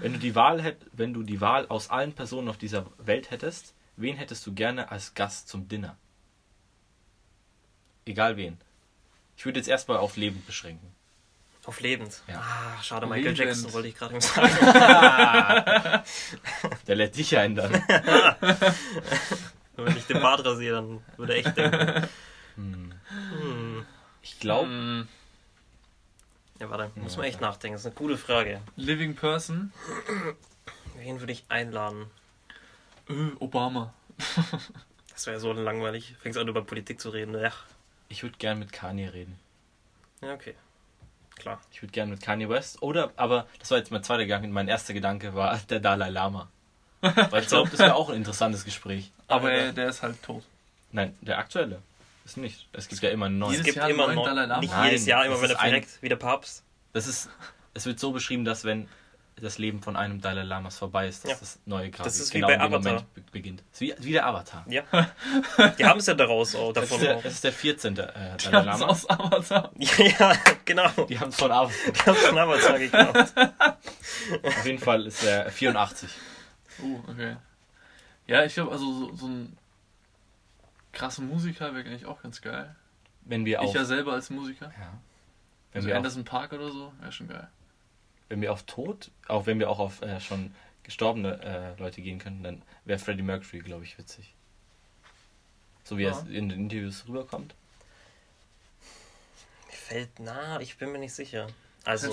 Wenn du, die Wahl hätt, wenn du die Wahl aus allen Personen auf dieser Welt hättest, wen hättest du gerne als Gast zum Dinner? Egal wen. Ich würde jetzt erstmal auf Leben beschränken. Auf lebend. Ja. Ah, schade, Michael Lebend. Jackson wollte ich gerade [LAUGHS] sagen. [LAUGHS] Der lädt dich ein dann. [LAUGHS] Wenn ich den Bart rasiere, dann würde er echt denken. Hm. Hm. Ich glaube, Hm, Ja, warte, muss man echt nachdenken. Das ist eine coole Frage. Living Person. Wen würde ich einladen? Äh, Obama. Das wäre so langweilig. Fängst an über Politik zu reden. Ja, Ich würde gern mit Kanye reden. ja okay. Klar. Ich würde gern mit Kanye West. Oder, aber das war jetzt mein zweiter Gedanke. Mein erster Gedanke war der Dalai Lama. [LAUGHS] Weil ich glaube, das wäre auch ein interessantes Gespräch. Aber äh, der ist halt tot. Nein, der aktuelle ist nicht. Es gibt ja immer einen neuen. Jedes Es gibt Jahr einen immer neuen noch, Dalai Lama? nicht Nein, jedes Jahr, immer wenn er ist ein- verreckt, wie der Papst. Das ist, es wird so beschrieben, dass wenn das Leben von einem Dalai Lamas vorbei ist, dass Ja. das neue quasi Das ist wie genau bei in dem Avatar. Moment be- beginnt. Das ist wie, wie der Avatar. Ja. [LAUGHS] Die haben es ja daraus auch, Das ist davon der, auch. das ist der 14. Äh, Dalai Lama. aus Avatar. [LAUGHS] Ja, genau. Die haben es von Avatar. Die haben schon Avatar geklaut. [LAUGHS] Auf jeden Fall ist er 84. Uh, okay. Ja, ich glaube, also so, so ein krasser Musiker wäre eigentlich auch ganz geil. Wenn wir Ich auf, ja selber als Musiker. ja. wenn, Also wir Anderson Park oder so, wäre schon geil. Wenn wir auf Tod, auch wenn wir auch auf äh, schon gestorbene äh, Leute gehen könnten, dann wäre Freddie Mercury, glaube ich, witzig. So wie Ja. er in den Interviews rüberkommt. Mir fällt na, ich bin mir nicht sicher. Also,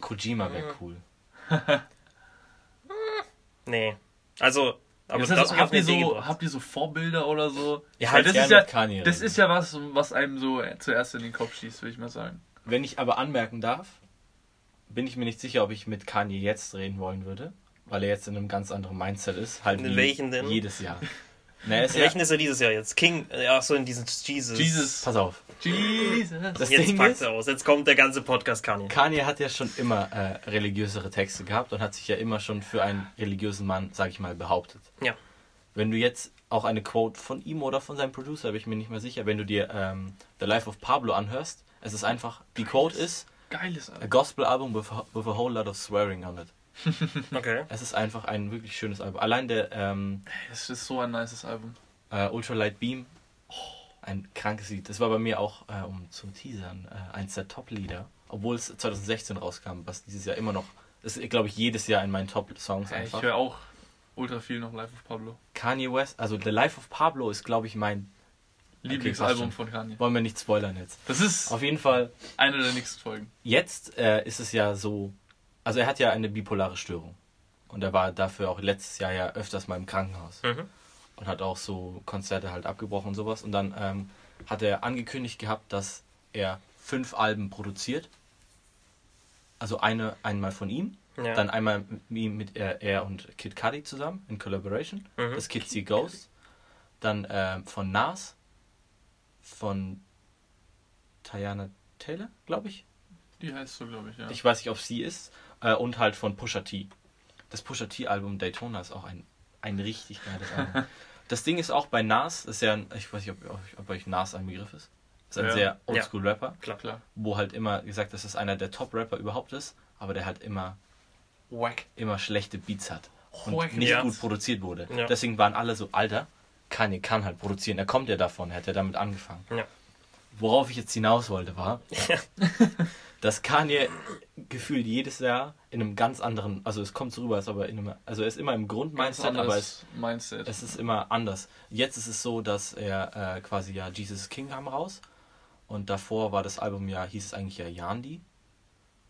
Kojima wäre cool. [LAUGHS] nee. Also, aber das heißt, habt, ihr so, habt ihr so Vorbilder oder so? Ja, halt das ist ja, mit Kanye das reden. ist ja was, was einem so zuerst in den Kopf schießt, würde ich mal sagen. Wenn ich aber anmerken darf, bin ich mir nicht sicher, ob ich mit Kanye jetzt reden wollen würde, weil er jetzt in einem ganz anderen Mindset ist. Halt In welchen denn? Jedes Jahr. [LAUGHS] Na, ist In ja, welchen ist er dieses Jahr jetzt? King, ja, so in diesem Jesus. Jesus. pass auf. Jesus. Das Jetzt Ding packt ist, er aus. Jetzt kommt der ganze Podcast Kanye. Kanye hat ja schon immer äh, religiösere Texte gehabt und hat sich ja immer schon für einen religiösen Mann, sag ich mal, behauptet. Ja. Wenn du jetzt auch eine Quote von ihm oder von seinem Producer, bin ich mir nicht mehr sicher, wenn du dir ähm, The Life of Pablo anhörst, es ist einfach, die Quote ist, Geiles a Album. gospel album with a, with a whole lot of swearing on it. [LAUGHS] Okay. Es ist einfach ein wirklich schönes Album. Allein der ähm, Das ist so ein nices Album. äh, Ultralight Beam, ein krankes Lied. Das war bei mir auch, äh, um zu teasern, äh, eins der Top-Lieder. Obwohl es 2016 rauskam, was dieses Jahr immer noch, das ist, glaube ich, jedes Jahr in meinen Top-Songs Ja, ich einfach. höre auch ultra viel noch Live of Pablo. Kanye West, also The Life of Pablo ist, glaube ich, mein. Lieblingsalbum passt von Kanye. Wollen wir nicht spoilern jetzt. Das ist Auf jeden Fall, eine der nächsten Folgen. jetzt äh, ist es ja so, also er hat ja eine bipolare Störung. Und er war dafür auch letztes Jahr ja öfters mal im Krankenhaus. Mhm. und hat auch so Konzerte halt abgebrochen und sowas. Und dann ähm, hat er angekündigt gehabt, dass er fünf Alben produziert. Also eine einmal von ihm, Ja. dann einmal mit, ihm, mit er, er und Kid Cudi zusammen in Collaboration. Mhm. Das Kid See Ghost. Dann ähm, von Nas, von Tiana Taylor, glaube ich. Die heißt so, glaube ich, ja. Ich weiß nicht, ob sie ist. Äh, und halt von Pusha T. Das Pusha T-Album Daytona ist auch ein, ein richtig geiles Album. [LAUGHS] das Ding ist auch bei Nas, ist ja ein, ich weiß nicht, ob, ob, ob euch Nas ein Begriff ist. Das ist ein Ja. sehr Oldschool-Rapper, Klar. Klar. wo halt immer gesagt, dass es einer der Top-Rapper überhaupt ist, aber der halt immer, Wack. immer schlechte Beats hat und Wack. nicht Ja. gut produziert wurde. Ja. Deswegen waren alle so, Alter, Kanye kann halt produzieren. Er kommt ja davon, er hat ja damit angefangen. Ja. Worauf ich jetzt hinaus wollte, war, [LAUGHS] dass Kanye gefühlt jedes Jahr in einem ganz anderen, also es kommt so rüber, als ob er in einem, also er ist immer im Grundmindset, aber es, Mindset. es ist immer anders. Jetzt ist es so, dass er äh, quasi ja Jesus King kam raus und davor war das Album ja, hieß es eigentlich ja Yandi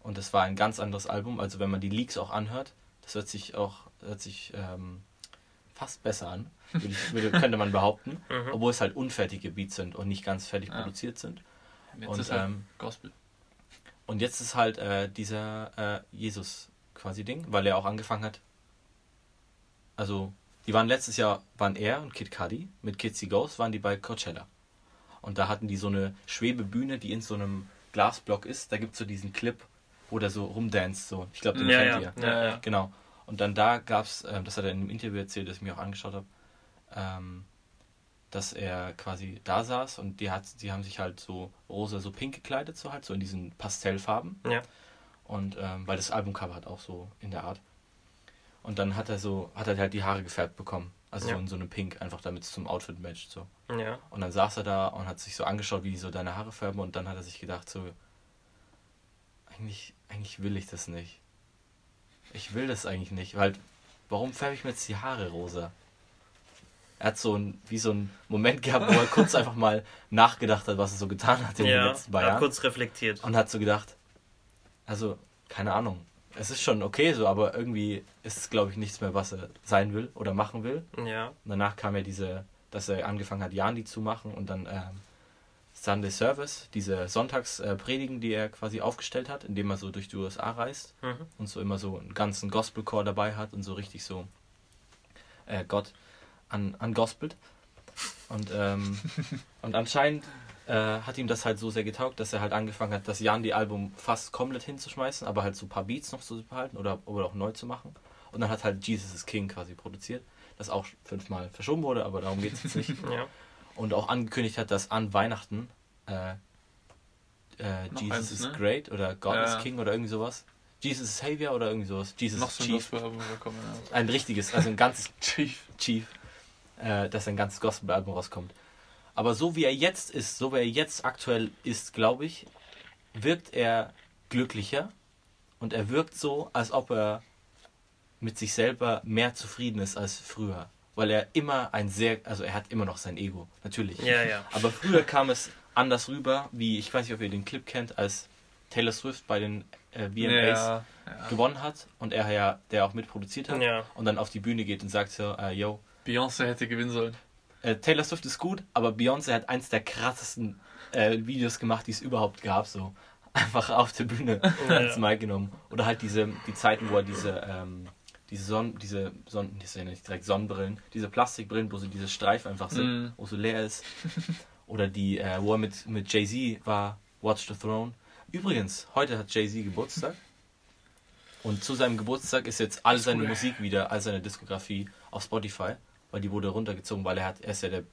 und das war ein ganz anderes Album, also wenn man die Leaks auch anhört, das hört sich auch, hört sich ähm, fast besser an, würde könnte man behaupten, [LAUGHS] Mhm. obwohl es halt unfertige Beats sind und nicht ganz fertig Ja. produziert sind. Jetzt und, ist halt ähm, Gospel. Und jetzt ist halt äh, dieser äh, Jesus quasi Ding, weil er auch angefangen hat. Also, die waren letztes Jahr, waren er und Kid Cudi, mit Kids Ghost waren die bei Coachella. Und da hatten die so eine Schwebebühne, die in so einem Glasblock ist. Da gibt es so diesen Clip, wo der so rumdanzt. So. Ich glaube, den Ja, kennt ja. ihr. Ja, ja. Genau. Und dann da gab es, ähm, das hat er in einem Interview erzählt, das ich mir auch angeschaut habe, ähm, dass er quasi da saß und die, hat, die haben sich halt so rosa, so pink gekleidet, so halt, so in diesen Pastellfarben. Ja. Und ähm, weil das Albumcover hat auch so in der Art. Und dann hat er so, hat er halt die Haare gefärbt bekommen. Also Ja. so in so einem Pink, einfach damit es zum Outfit matcht. So. Ja. Und dann saß er da und hat sich so angeschaut, wie die so deine Haare färben und dann hat er sich gedacht, so, eigentlich, eigentlich will ich das nicht. Ich will das eigentlich nicht, weil warum färbe ich mir jetzt die Haare rosa? Er hat so ein, wie so einen Moment gehabt, wo er kurz [LAUGHS] einfach mal nachgedacht hat, was er so getan hat in den Ja. letzten paar Hat Jahren. kurz reflektiert. Und hat so gedacht, also, keine Ahnung, es ist schon okay so, aber irgendwie ist es, glaube ich, nichts mehr, was er sein will oder machen will. Ja. Und danach kam ja diese, dass er angefangen hat, Yandi zu machen und dann ähm, Sunday Service, diese Sonntagspredigen, die er quasi aufgestellt hat, indem er so durch die USA reist Mhm. und so immer so einen ganzen Gospelchor dabei hat und so richtig so äh, Gott an, angospelt. Und, ähm, [LAUGHS] und anscheinend äh, hat ihm das halt so sehr getaugt, dass er halt angefangen hat, das Yandi-Album fast komplett hinzuschmeißen, aber halt so ein paar Beats noch zu behalten oder, oder auch neu zu machen. Und dann hat halt Jesus is King quasi produziert, das auch fünfmal verschoben wurde, aber darum geht es jetzt nicht. [LAUGHS] Ja. Und auch angekündigt hat, dass an Weihnachten äh, äh, Jesus eins, is ne? Great oder God Ja, is. King oder irgendwie sowas. Jesus is Savior oder irgendwie sowas. Jesus Noch is so ein Chief. Ja. Ein richtiges, also ein ganzes [LAUGHS] Chief. Chief, äh, dass ein ganzes Gospel-Album rauskommt. Aber so wie er jetzt ist, so wie er jetzt aktuell ist, glaube ich, wirkt er glücklicher und er wirkt so, als ob er mit sich selber mehr zufrieden ist als früher. Weil er immer ein sehr, also er hat immer noch sein Ego, natürlich. Ja, ja. [LAUGHS] Aber früher kam es anders rüber, wie, ich weiß nicht, ob ihr den Clip kennt, als Taylor Swift bei den äh, VMAs Ja, ja. gewonnen hat und er ja, der auch mitproduziert hat Ja. und dann auf die Bühne geht und sagt so, äh, yo, Beyoncé hätte gewinnen sollen. äh, Taylor Swift ist gut, aber Beyoncé hat eins der krassesten äh, Videos gemacht, die es überhaupt gab, so [LAUGHS] einfach auf der Bühne [LAUGHS] Ja. ans Mic genommen. Oder halt diese, die Zeiten, wo er diese, ähm, diese Sonn, diese Sonnen, die sind ja nicht direkt Sonnenbrillen, diese Plastikbrillen, wo so diese Streifen einfach sind, Mhm. wo so leer ist. [LAUGHS] Oder die, äh, wo er mit, mit Jay-Z war, Watch the Throne. Übrigens, heute hat Jay-Z Geburtstag. Und zu seinem Geburtstag ist jetzt all seine cool. Musik wieder, all seine Diskografie auf Spotify, weil die wurde runtergezogen, weil er hat, er ist ja der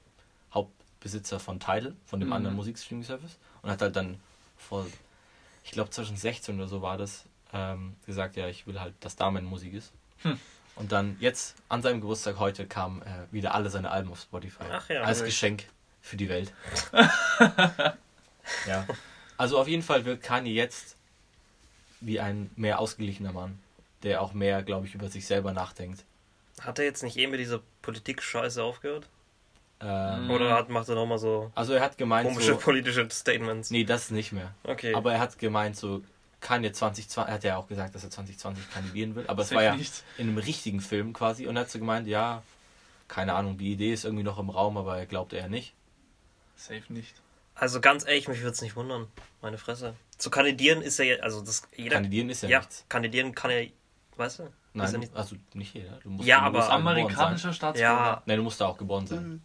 Hauptbesitzer von Tidal, von dem Mhm. anderen Musikstreaming-Service und hat halt dann vor, ich glaube 2016 oder so war das, ähm, gesagt, ja, ich will halt, dass da meine Musik ist. Hm. Und dann jetzt an seinem Geburtstag heute kamen äh, wieder alle seine Alben auf Spotify. Ach ja, als wirklich. Geschenk für die Welt. [LAUGHS] ja. Also auf jeden Fall wirkt Kanye jetzt wie ein mehr ausgeglichener Mann, der auch mehr, glaube ich, über sich selber nachdenkt. Hat er jetzt nicht eh mit dieser Politik-Scheiße aufgehört? Ähm. Oder hat, macht er nochmal so Also er hat gemeint komische so, politische Statements? nee, das nicht mehr. Okay. Aber er hat gemeint so, Kanye 2020, er hat ja auch gesagt, dass er 2020 kandidieren will, aber es war ja nicht. in einem richtigen Film quasi und er hat so gemeint, ja, keine Ahnung, die Idee ist irgendwie noch im Raum, aber er glaubt eher nicht. Safe nicht. Also ganz ehrlich, mich würde es nicht wundern. Meine Fresse. Zu kandidieren ist ja, also das jeder. Kandidieren ist ja, ja, nichts. kandidieren kann er, weißt du? Nein, ja du- nicht, also nicht jeder. Du musst Ja, den aber geboren sein. Amerikanischer Staatsbürger. ja, Nein, du musst da auch geboren sein.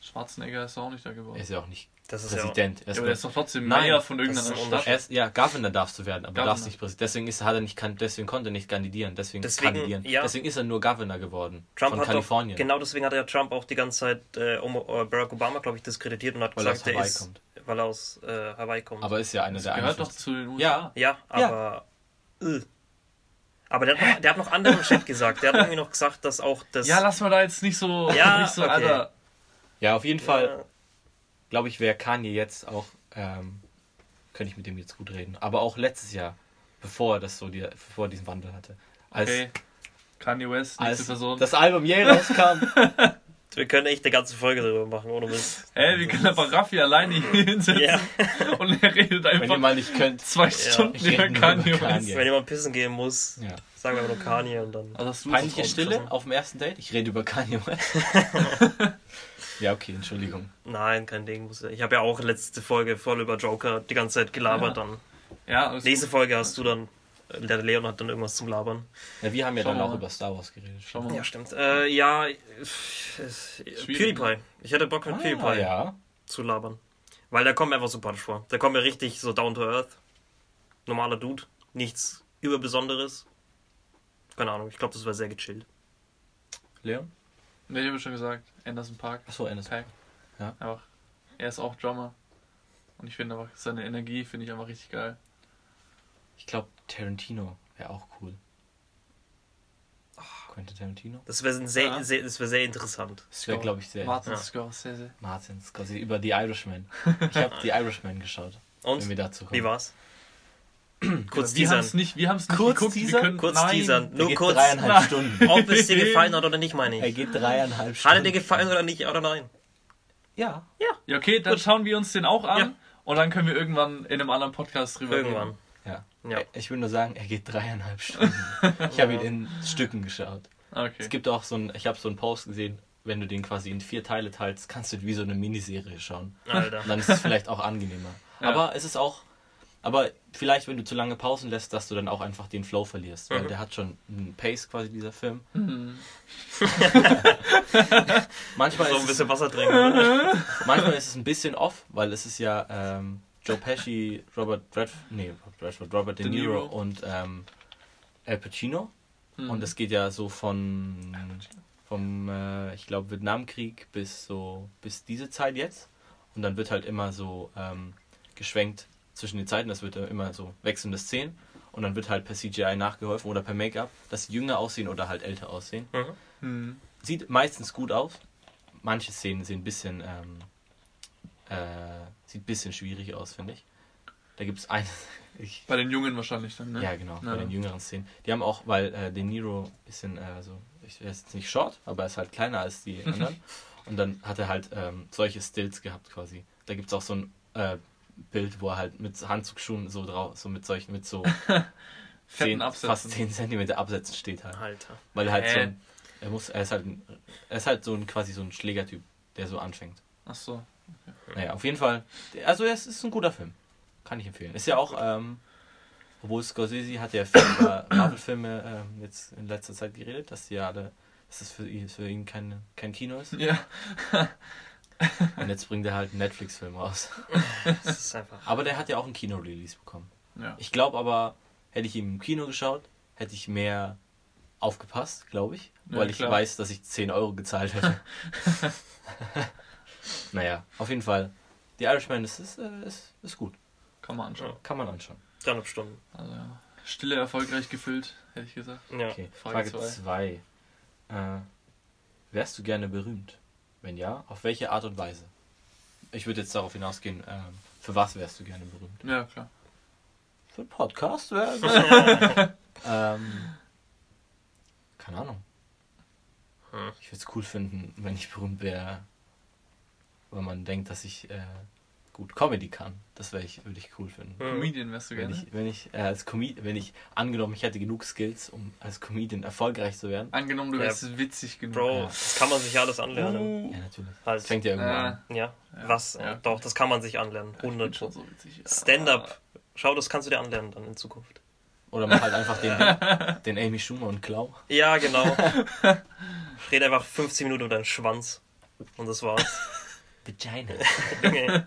Schwarzenegger ist auch nicht da geworden. Er ist ja auch nicht das ist ja. Präsident. Er Ja, ist aber der ist doch trotzdem Nein, Mayor von irgendeiner ein Stadt. Er ist, ja, Governor darfst du werden, aber du Governor. darfst nicht Präsident. Deswegen ist, hat er nicht, kan- deswegen konnte er nicht kandidieren. Deswegen, Deswegen, kandidieren. ja. Deswegen ist er nur Governor geworden Trump von hat Kalifornien. Doch, genau deswegen hat ja Trump auch die ganze Zeit äh, äh, Barack Obama, glaube ich, diskreditiert und hat Weil er gesagt, aus Hawaii ist, kommt. weil er aus äh, Hawaii kommt. Aber ist ja einer der gehört doch 51. zu den Ja. USA. ja, aber. Äh. Aber der hat, noch, der hat noch anderen [LAUGHS] Shit gesagt. Der hat irgendwie noch gesagt, dass auch das. Ja, lass mal da jetzt nicht so, Ja, nicht so okay. Alter. Ja, auf jeden Fall, Ja, glaube ich, wäre Kanye jetzt auch, ähm, könnte ich mit dem jetzt gut reden. Aber auch letztes Jahr, bevor er das so, die, bevor er diesen Wandel hatte. Als, Okay. Kanye West, als Person. das Album je rauskam. [LAUGHS] wir können echt eine ganze Folge darüber machen, ohne Mist. Ey, wir können einfach Raffi alleine hier hinsetzen Ja. [LAUGHS] und er redet Wenn ihr einfach mal nicht könnt. zwei Stunden rede über Kanye West. Kanye. Wenn jemand pissen gehen muss, Ja. sagen wir einfach nur Kanye und dann. Also hast du Peinliche Stille auf dem ersten Date? Ich rede über Kanye West. [LAUGHS] ja, okay, Entschuldigung. Nein, kein Ding. muss ja- Ich habe ja auch letzte Folge voll über Joker die ganze Zeit gelabert. Dann Ja, nächste gut. Folge hast du dann. äh, Der Leon hat dann irgendwas zum Labern. Ja, wir haben ja Schauen dann wir auch mal. über Star Wars geredet. Schau mal. Ja, stimmt. Äh, ja, PewDiePie. Ich hätte Bock mit Ah, PewDiePie ja. zu labern. Weil der kommt mir einfach sympathisch vor. Der kommt mir richtig so down to earth. Normaler Dude. Nichts überbesonderes. Keine Ahnung, ich glaube, das wäre sehr gechillt. Leon? Ne, ich habe schon gesagt, Anderson Park. Achso, Anderson. Pack. Ja. Einfach. Er ist auch Drummer. Und ich finde einfach, seine Energie finde ich einfach richtig geil. Ich glaube, Tarantino wäre auch cool. Quentin Tarantino? Das wäre sehr, Ja. sehr, das wär sehr interessant. Das wäre, glaube ich, sehr. Martin Ja. Scorsese. Martins, quasi über The Irishman. Ich [LAUGHS] habe The Irishman geschaut, wenn wir Und? dazu kommen. Wie war's? [CLEARS THROAT] Kurz wir haben teasern. es nicht, wir haben's nicht Kurz geguckt. teasern? Wir können, Kurz nein. teasern. Er Nur geht kurz, dreieinhalb Na. Stunden. [LAUGHS] ob es dir gefallen hat oder nicht, meine Er ich. geht dreieinhalb Hat Stunden. er dir gefallen oder nicht, oder nein? Ja. Ja, okay, dann Gut. schauen wir uns den auch an. Ja. Und dann können wir irgendwann in einem anderen Podcast drüber Irgendwann. reden. Ja. Ja. Ich will nur sagen, er geht dreieinhalb Stunden. [LAUGHS] Ich habe ihn in Stücken geschaut. Okay. Es gibt auch so ein, ich habe so einen Post gesehen, wenn du den quasi in vier Teile teilst, kannst du wie so eine Miniserie schauen. Alter. Und dann ist es vielleicht auch angenehmer. Ja. Aber es ist auch, aber vielleicht, wenn du zu lange Pausen lässt, dass du dann auch einfach den Flow verlierst. Weil Mhm. der hat schon einen Pace quasi, dieser Film. Mhm. [LAUGHS] Manchmal, So ist ein es, bisschen Wasser trinken. oder? manchmal ist es ein bisschen off, weil es ist ja ähm, Joe Pesci, Robert Redford, nee, Robert Redford, Robert De, De Niro, Niro. und ähm, Al Pacino. Mhm. Und es geht ja so von vom, äh, ich glaube, Vietnamkrieg bis so bis diese Zeit jetzt. Und dann wird halt immer so ähm, geschwenkt zwischen den Zeiten. Das wird ja immer so wechselnde Szenen. Und dann wird halt per CGI nachgeholfen oder per Make-up, dass sie jünger aussehen oder halt älter aussehen. Mhm. Mhm. Sieht meistens gut aus. Manche Szenen sehen ein bisschen, ähm, äh, sieht ein bisschen schwierig aus, finde ich. Da gibt es eine, [LAUGHS] ich, Bei den Jungen wahrscheinlich dann, ne? ja, genau, bei Ja. den jüngeren Szenen. Die haben auch, weil äh, De Niro ein bisschen, äh, so, ich er ist jetzt nicht short, aber er ist halt kleiner als die [LAUGHS] anderen. Und dann hat er halt ähm, solche Stills gehabt quasi. Da gibt es auch so ein äh, Bild, wo er halt mit Handschuhschuhen so drauf, so mit solchen, mit so [LAUGHS] Fetten 10, Absätzen. fast 10 Zentimeter Absätzen steht halt. Alter. Weil er halt so ein, er muss, er ist halt, ein, er ist halt so ein, quasi so ein Schlägertyp, der so anfängt. Ach so. Naja, auf jeden Fall, also es ist ein guter Film. Kann ich empfehlen. Ist ja auch, ähm, obwohl Scorsese hat ja viel über [COUGHS] Marvel-Filme ähm, jetzt in letzter Zeit geredet, dass die ja alle, dass es für ihn, für ihn kein, kein Kino ist. Ja. [LAUGHS] Und jetzt bringt er halt einen Netflix-Film raus. Das ist einfach. Aber der hat ja auch einen Kino-Release bekommen. ja. Ich glaube aber, hätte ich ihm im Kino geschaut, hätte ich mehr aufgepasst, glaube ich. Ja, weil ich klar. weiß, dass ich 10 Euro gezahlt hätte. [LAUGHS] [LAUGHS] naja, auf jeden Fall. The Irishman ist, ist, äh, ist, ist gut. Kann man anschauen. Kann man anschauen. Dreieinhalb Stunden. Also ja. Stille erfolgreich gefüllt, hätte ich gesagt. Ja. Okay, Frage Frage zwei. 2. Äh, wärst du gerne berühmt? Wenn ja, auf welche Art und Weise? Ich würde jetzt darauf hinausgehen, ähm, für was wärst du gerne berühmt? Ja, klar. Für einen Podcast wäre [LAUGHS] ähm, Keine Ahnung. Hm. Ich würde es cool finden, wenn ich berühmt wäre, weil man denkt, dass ich äh, gut Comedy kann. Das wäre ich, würde ich cool finden. Mhm. Comedian wärst du Wenn gerne. ich, wenn ich äh, als Comedian, wenn ich angenommen, ich hätte genug Skills, um als Comedian erfolgreich zu werden. Angenommen, du Ja. wärst witzig genug. Bro, Ja. das kann man sich ja alles anlernen. Uh. Ja, natürlich. Halt. Das fängt ja irgendwo Ja. an. Ja, Ja. was? Ja. Doch, das kann man sich anlernen. Ich bin 100. schon so witzig. Ja. Stand-up. Schau, das kannst du dir anlernen dann in Zukunft. Oder mach halt einfach den, [LAUGHS] den Amy Schumer und Klau. Ja, genau. [LAUGHS] Red einfach 15 Minuten über deinen Schwanz. Und das war's. Vagina. [LAUGHS]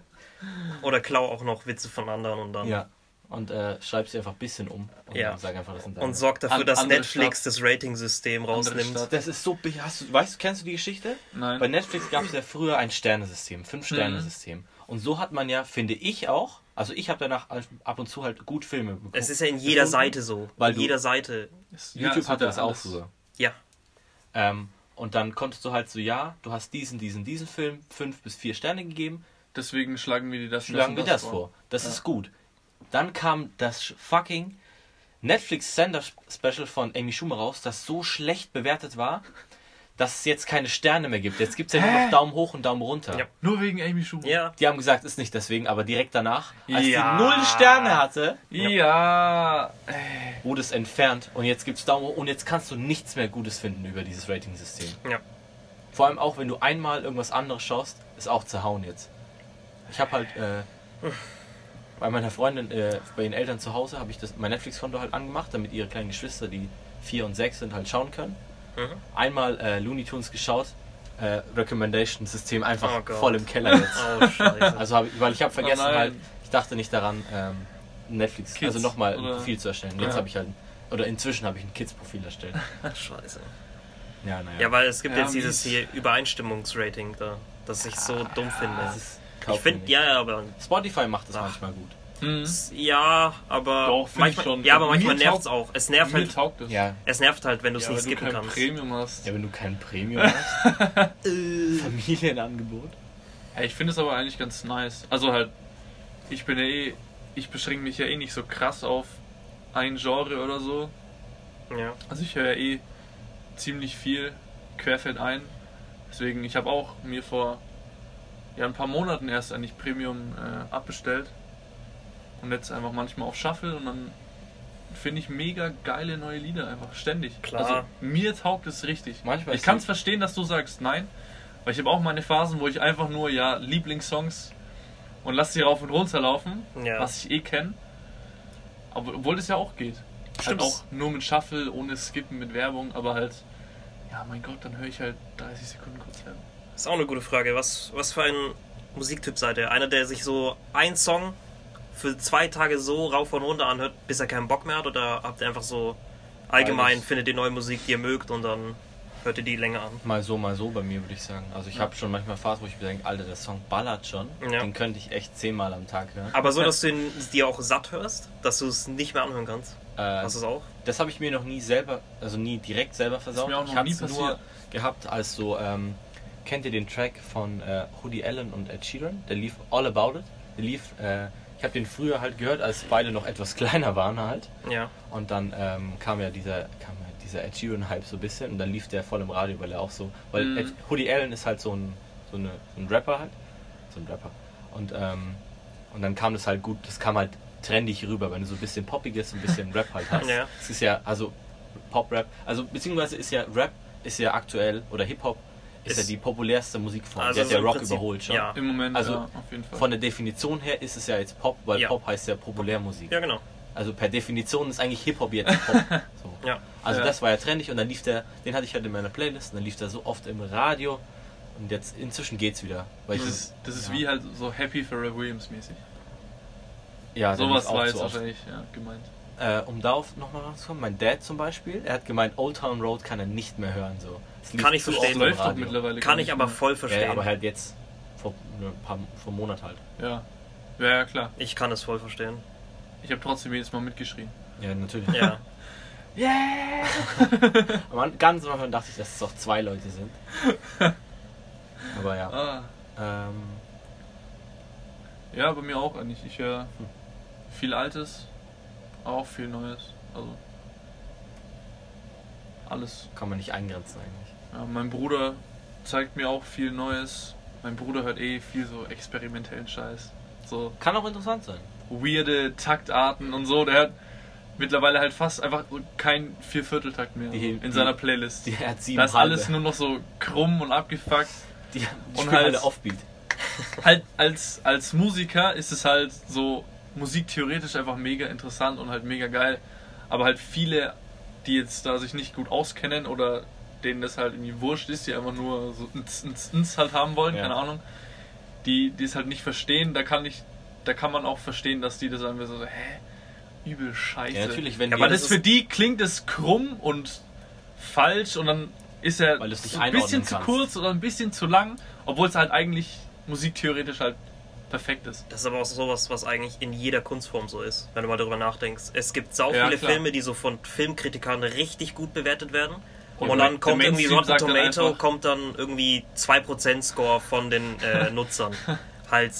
Oder klau auch noch Witze von anderen und dann. Ja. Und äh, schreib sie einfach ein bisschen um. Und Ja. sag einfach, das sind. Und sorg dafür, An- dass Netflix das Rating-System rausnimmt. Stadt. das ist so. Hast du, weißt du, kennst du die Geschichte? Nein. Bei Netflix gab es ja früher ein Sternesystem, Fünf-Sterne-System. Und so hat man ja, finde ich auch, also ich habe danach ab und zu halt gut Filme bekommen. Es ist ja in jeder Gefunden, Seite so. weil in jeder Seite. Ja, YouTube es hatte das ja auch früher. Ja. Ähm, und dann konntest du halt so, ja, du hast diesen, diesen, diesen Film fünf bis vier Sterne gegeben, Deswegen schlagen wir dir das schlagen wir und das vor. Das Ja. ist gut. Dann kam das fucking Netflix Sender Special von Amy Schumer raus, das so schlecht bewertet war, dass es jetzt keine Sterne mehr gibt. Jetzt gibt es ja nur noch Daumen hoch und Daumen runter. Ja. Nur wegen Amy Schumer. Ja. Die haben gesagt, ist nicht deswegen, aber direkt danach, als Ja. die null Sterne hatte, Ja. wurde es entfernt und jetzt gibt es Daumen hoch und jetzt kannst du nichts mehr Gutes finden über dieses Rating-System. Ja. Vor allem auch, wenn du einmal irgendwas anderes schaust, ist auch zerhauen jetzt. Ich habe halt äh, bei meiner Freundin, äh, bei ihren Eltern zu Hause, habe ich das, mein Netflix-Konto halt angemacht, damit ihre kleinen Geschwister, die vier und sechs sind, halt schauen können. Mhm. Einmal äh, Looney Tunes geschaut, äh, Recommendation-System einfach Oh voll im Keller jetzt. [LAUGHS] Oh, scheiße. Also hab, ich- weil ich habe vergessen nein. halt, ich dachte nicht daran, ähm, Netflix, Kids, also nochmal ein? Profil zu erstellen. Jetzt Ja. habe ich halt, oder inzwischen habe ich ein Kids-Profil erstellt. [LAUGHS] scheiße. Ja, naja. Ja, weil es gibt Ja, jetzt dieses hier Übereinstimmungsrating da, das ich so dumm finde. Ist, Ich finde, ja, ja, aber. Spotify macht das Ach. manchmal gut. Hm. Ja, aber. Doch, find manchmal, ich schon. Ja, aber manchmal nervt es auch. Es nervt halt. taugt das. Ja. Es nervt halt, wenn du es Ja, nicht wenn du skippen kein kannst. Premium hast. ja, wenn du kein Premium [LAUGHS] hast. Familienangebot. Ja, ich finde es aber eigentlich ganz nice. Also halt, ich bin ja eh, ich beschränke mich ja eh nicht so krass auf ein Genre oder so. Ja. Also ich höre ja eh ziemlich viel querfeld ein. Deswegen, ich habe auch mir vor ja, ein paar Monaten erst eigentlich Premium äh, abbestellt. Und jetzt einfach manchmal auf Shuffle und dann finde ich mega geile neue Lieder einfach ständig. Klar. Also mir taugt es richtig. Manchmal ich kann es verstehen, dass du sagst nein, weil ich habe auch meine Phasen, wo ich einfach nur ja Lieblingssongs und lass sie rauf und runter laufen, Ja. was ich eh kenne. Aber obwohl das ja auch geht. Stimmt. Halt auch nur mit Shuffle, ohne Skippen, mit Werbung, aber halt, ja mein Gott, dann höre ich halt 30 Sekunden kurz ist auch eine gute Frage. Was, was für ein Musiktyp seid ihr? Einer, der sich so ein Song für zwei Tage so rauf und runter anhört, bis er keinen Bock mehr hat? Oder habt ihr einfach so allgemein, Beides. findet ihr neue Musik, die ihr mögt und dann hört ihr die länger an? Mal so, mal so bei mir, würde ich sagen. Also ich habe schon manchmal Phasen, wo ich mir denke, Alter, der Song ballert schon. Ja. Den könnte ich echt zehnmal am Tag hören. Aber so, dass du ihn dir auch satt hörst, dass du es nicht mehr anhören kannst. Äh, Hast du es auch? das habe ich mir noch nie selber, also nie direkt selber versaut. ich habe es nur gehabt als so, ähm, kennt ihr den Track von äh, Hoodie Allen und Ed Sheeran? Der lief All About It. Der lief, äh, ich habe den früher halt gehört, als beide noch etwas [LAUGHS] kleiner waren halt. Ja. Und dann ähm, kam ja dieser, kam ja dieser Ed Sheeran-Hype so ein bisschen und dann lief der voll im Radio, weil er auch so, weil Mhm. Ed, Hoodie Allen ist halt so ein, so, eine, so ein Rapper halt, so ein Rapper. Und, ähm, und dann kam das halt gut, das kam halt trendig rüber, wenn du so ein bisschen poppiges, ein bisschen [LAUGHS] Rap halt hast. Ja. Es ist ja, also Pop-Rap, also beziehungsweise ist ja Rap, ist ja aktuell, oder Hip-Hop, ist, Ist- ja die populärste Musikform. Also der hat ja Rock Prinzip- überholt schon. ja. Im Moment, Also ja, auf jeden Fall. Von der Definition her ist es ja jetzt Pop, weil Ja. Pop heißt ja Populärmusik. Ja, genau. Also per Definition ist eigentlich Hip-Hop jetzt Pop. [LAUGHS] So. Ja. Also Ja. das war ja trendig und dann lief der, den hatte ich halt in meiner Playlist und dann lief der so oft im Radio und jetzt inzwischen geht's wieder. Weil ich das ist, das ist wie halt so Happy Pharrell Williams mäßig. ja, Sowas war jetzt wahrscheinlich ja, gemeint. Äh, um darauf nochmal ranzukommen, mein Dad zum Beispiel, er hat gemeint, Old Town Road kann er nicht mehr hören. So. Kann ich verstehen. läuft doch mittlerweile. Kann ich nicht aber voll Ja, verstehen. aber halt jetzt vor ne, paar vor einem Monat halt. Ja. ja, ja, klar. Ich kann es voll verstehen. Ich habe trotzdem jedes Mal mitgeschrien. Ja, natürlich. Ja. [LAUGHS] Am [LAUGHS] An- Ganz am Anfang dachte ich, dass es auch zwei Leute sind. [LAUGHS] Aber ja. Ah. Ähm, Ja, bei mir auch eigentlich. Ich höre viel Altes, aber auch viel Neues. Also alles. kann man nicht eingrenzen eigentlich. Ja, mein Bruder zeigt mir auch viel Neues. Mein Bruder hört eh viel so experimentellen Scheiß. So Kann auch interessant sein. weirde Taktarten und so. Der hört mittlerweile halt fast einfach kein Viervierteltakt mehr Die- in die- seiner Playlist. Die hat sieben da ist halbe. alles nur noch so krumm und abgefuckt. Die, die Und halt- alle Offbeat. [LAUGHS] halt als, als Musiker ist es halt so musiktheoretisch einfach mega interessant und halt mega geil. Aber halt viele, die jetzt da sich nicht gut auskennen oder denen das halt irgendwie wurscht ist, die einfach nur so ins, ins, ins halt haben wollen, Ja. keine Ahnung, die, die es halt nicht verstehen, da kann ich, da kann man auch verstehen, dass die das dann so, hä, übel scheiße. Ja, natürlich, wenn Ja, die- aber Weil das das für die klingt es krumm und falsch und dann ist er ein bisschen einordnen zu kannst. kurz oder ein bisschen zu lang, obwohl es halt eigentlich musiktheoretisch halt perfekt ist. Das ist aber auch sowas, was eigentlich in jeder Kunstform so ist, wenn du mal darüber nachdenkst. Es gibt sau Ja, viele klar. Filme, die so von Filmkritikern richtig gut bewertet werden. Und Und, dann kommt irgendwie Rotten dann Tomato, einfach- kommt dann irgendwie 2% Score von den äh, [LAUGHS] Nutzern. halt,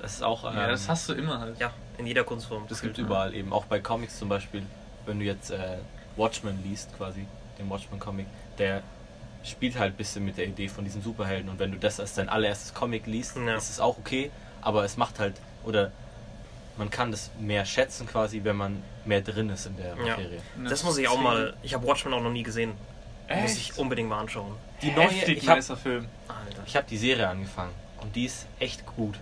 Das ist auch. Ähm, ja, das hast du immer halt. ja, in jeder Kunstform. das gibt überall eben. Auch bei Comics zum Beispiel. Wenn du jetzt äh, Watchmen liest, quasi, den Watchmen-Comic, der spielt halt ein bisschen mit der Idee von diesen Superhelden. Und wenn du das als dein allererstes Comic liest, Ja. ist es auch okay. Aber es macht halt. Oder man kann das mehr schätzen quasi, wenn man mehr drin ist in der Ja. Materie. Das muss ich auch mal. Ich habe Watchmen auch noch nie gesehen. Muss Echt? ich unbedingt mal anschauen. Die neue, Heftig ich habe nicer Film. Alter. ich hab die Serie angefangen. Und die ist echt gut.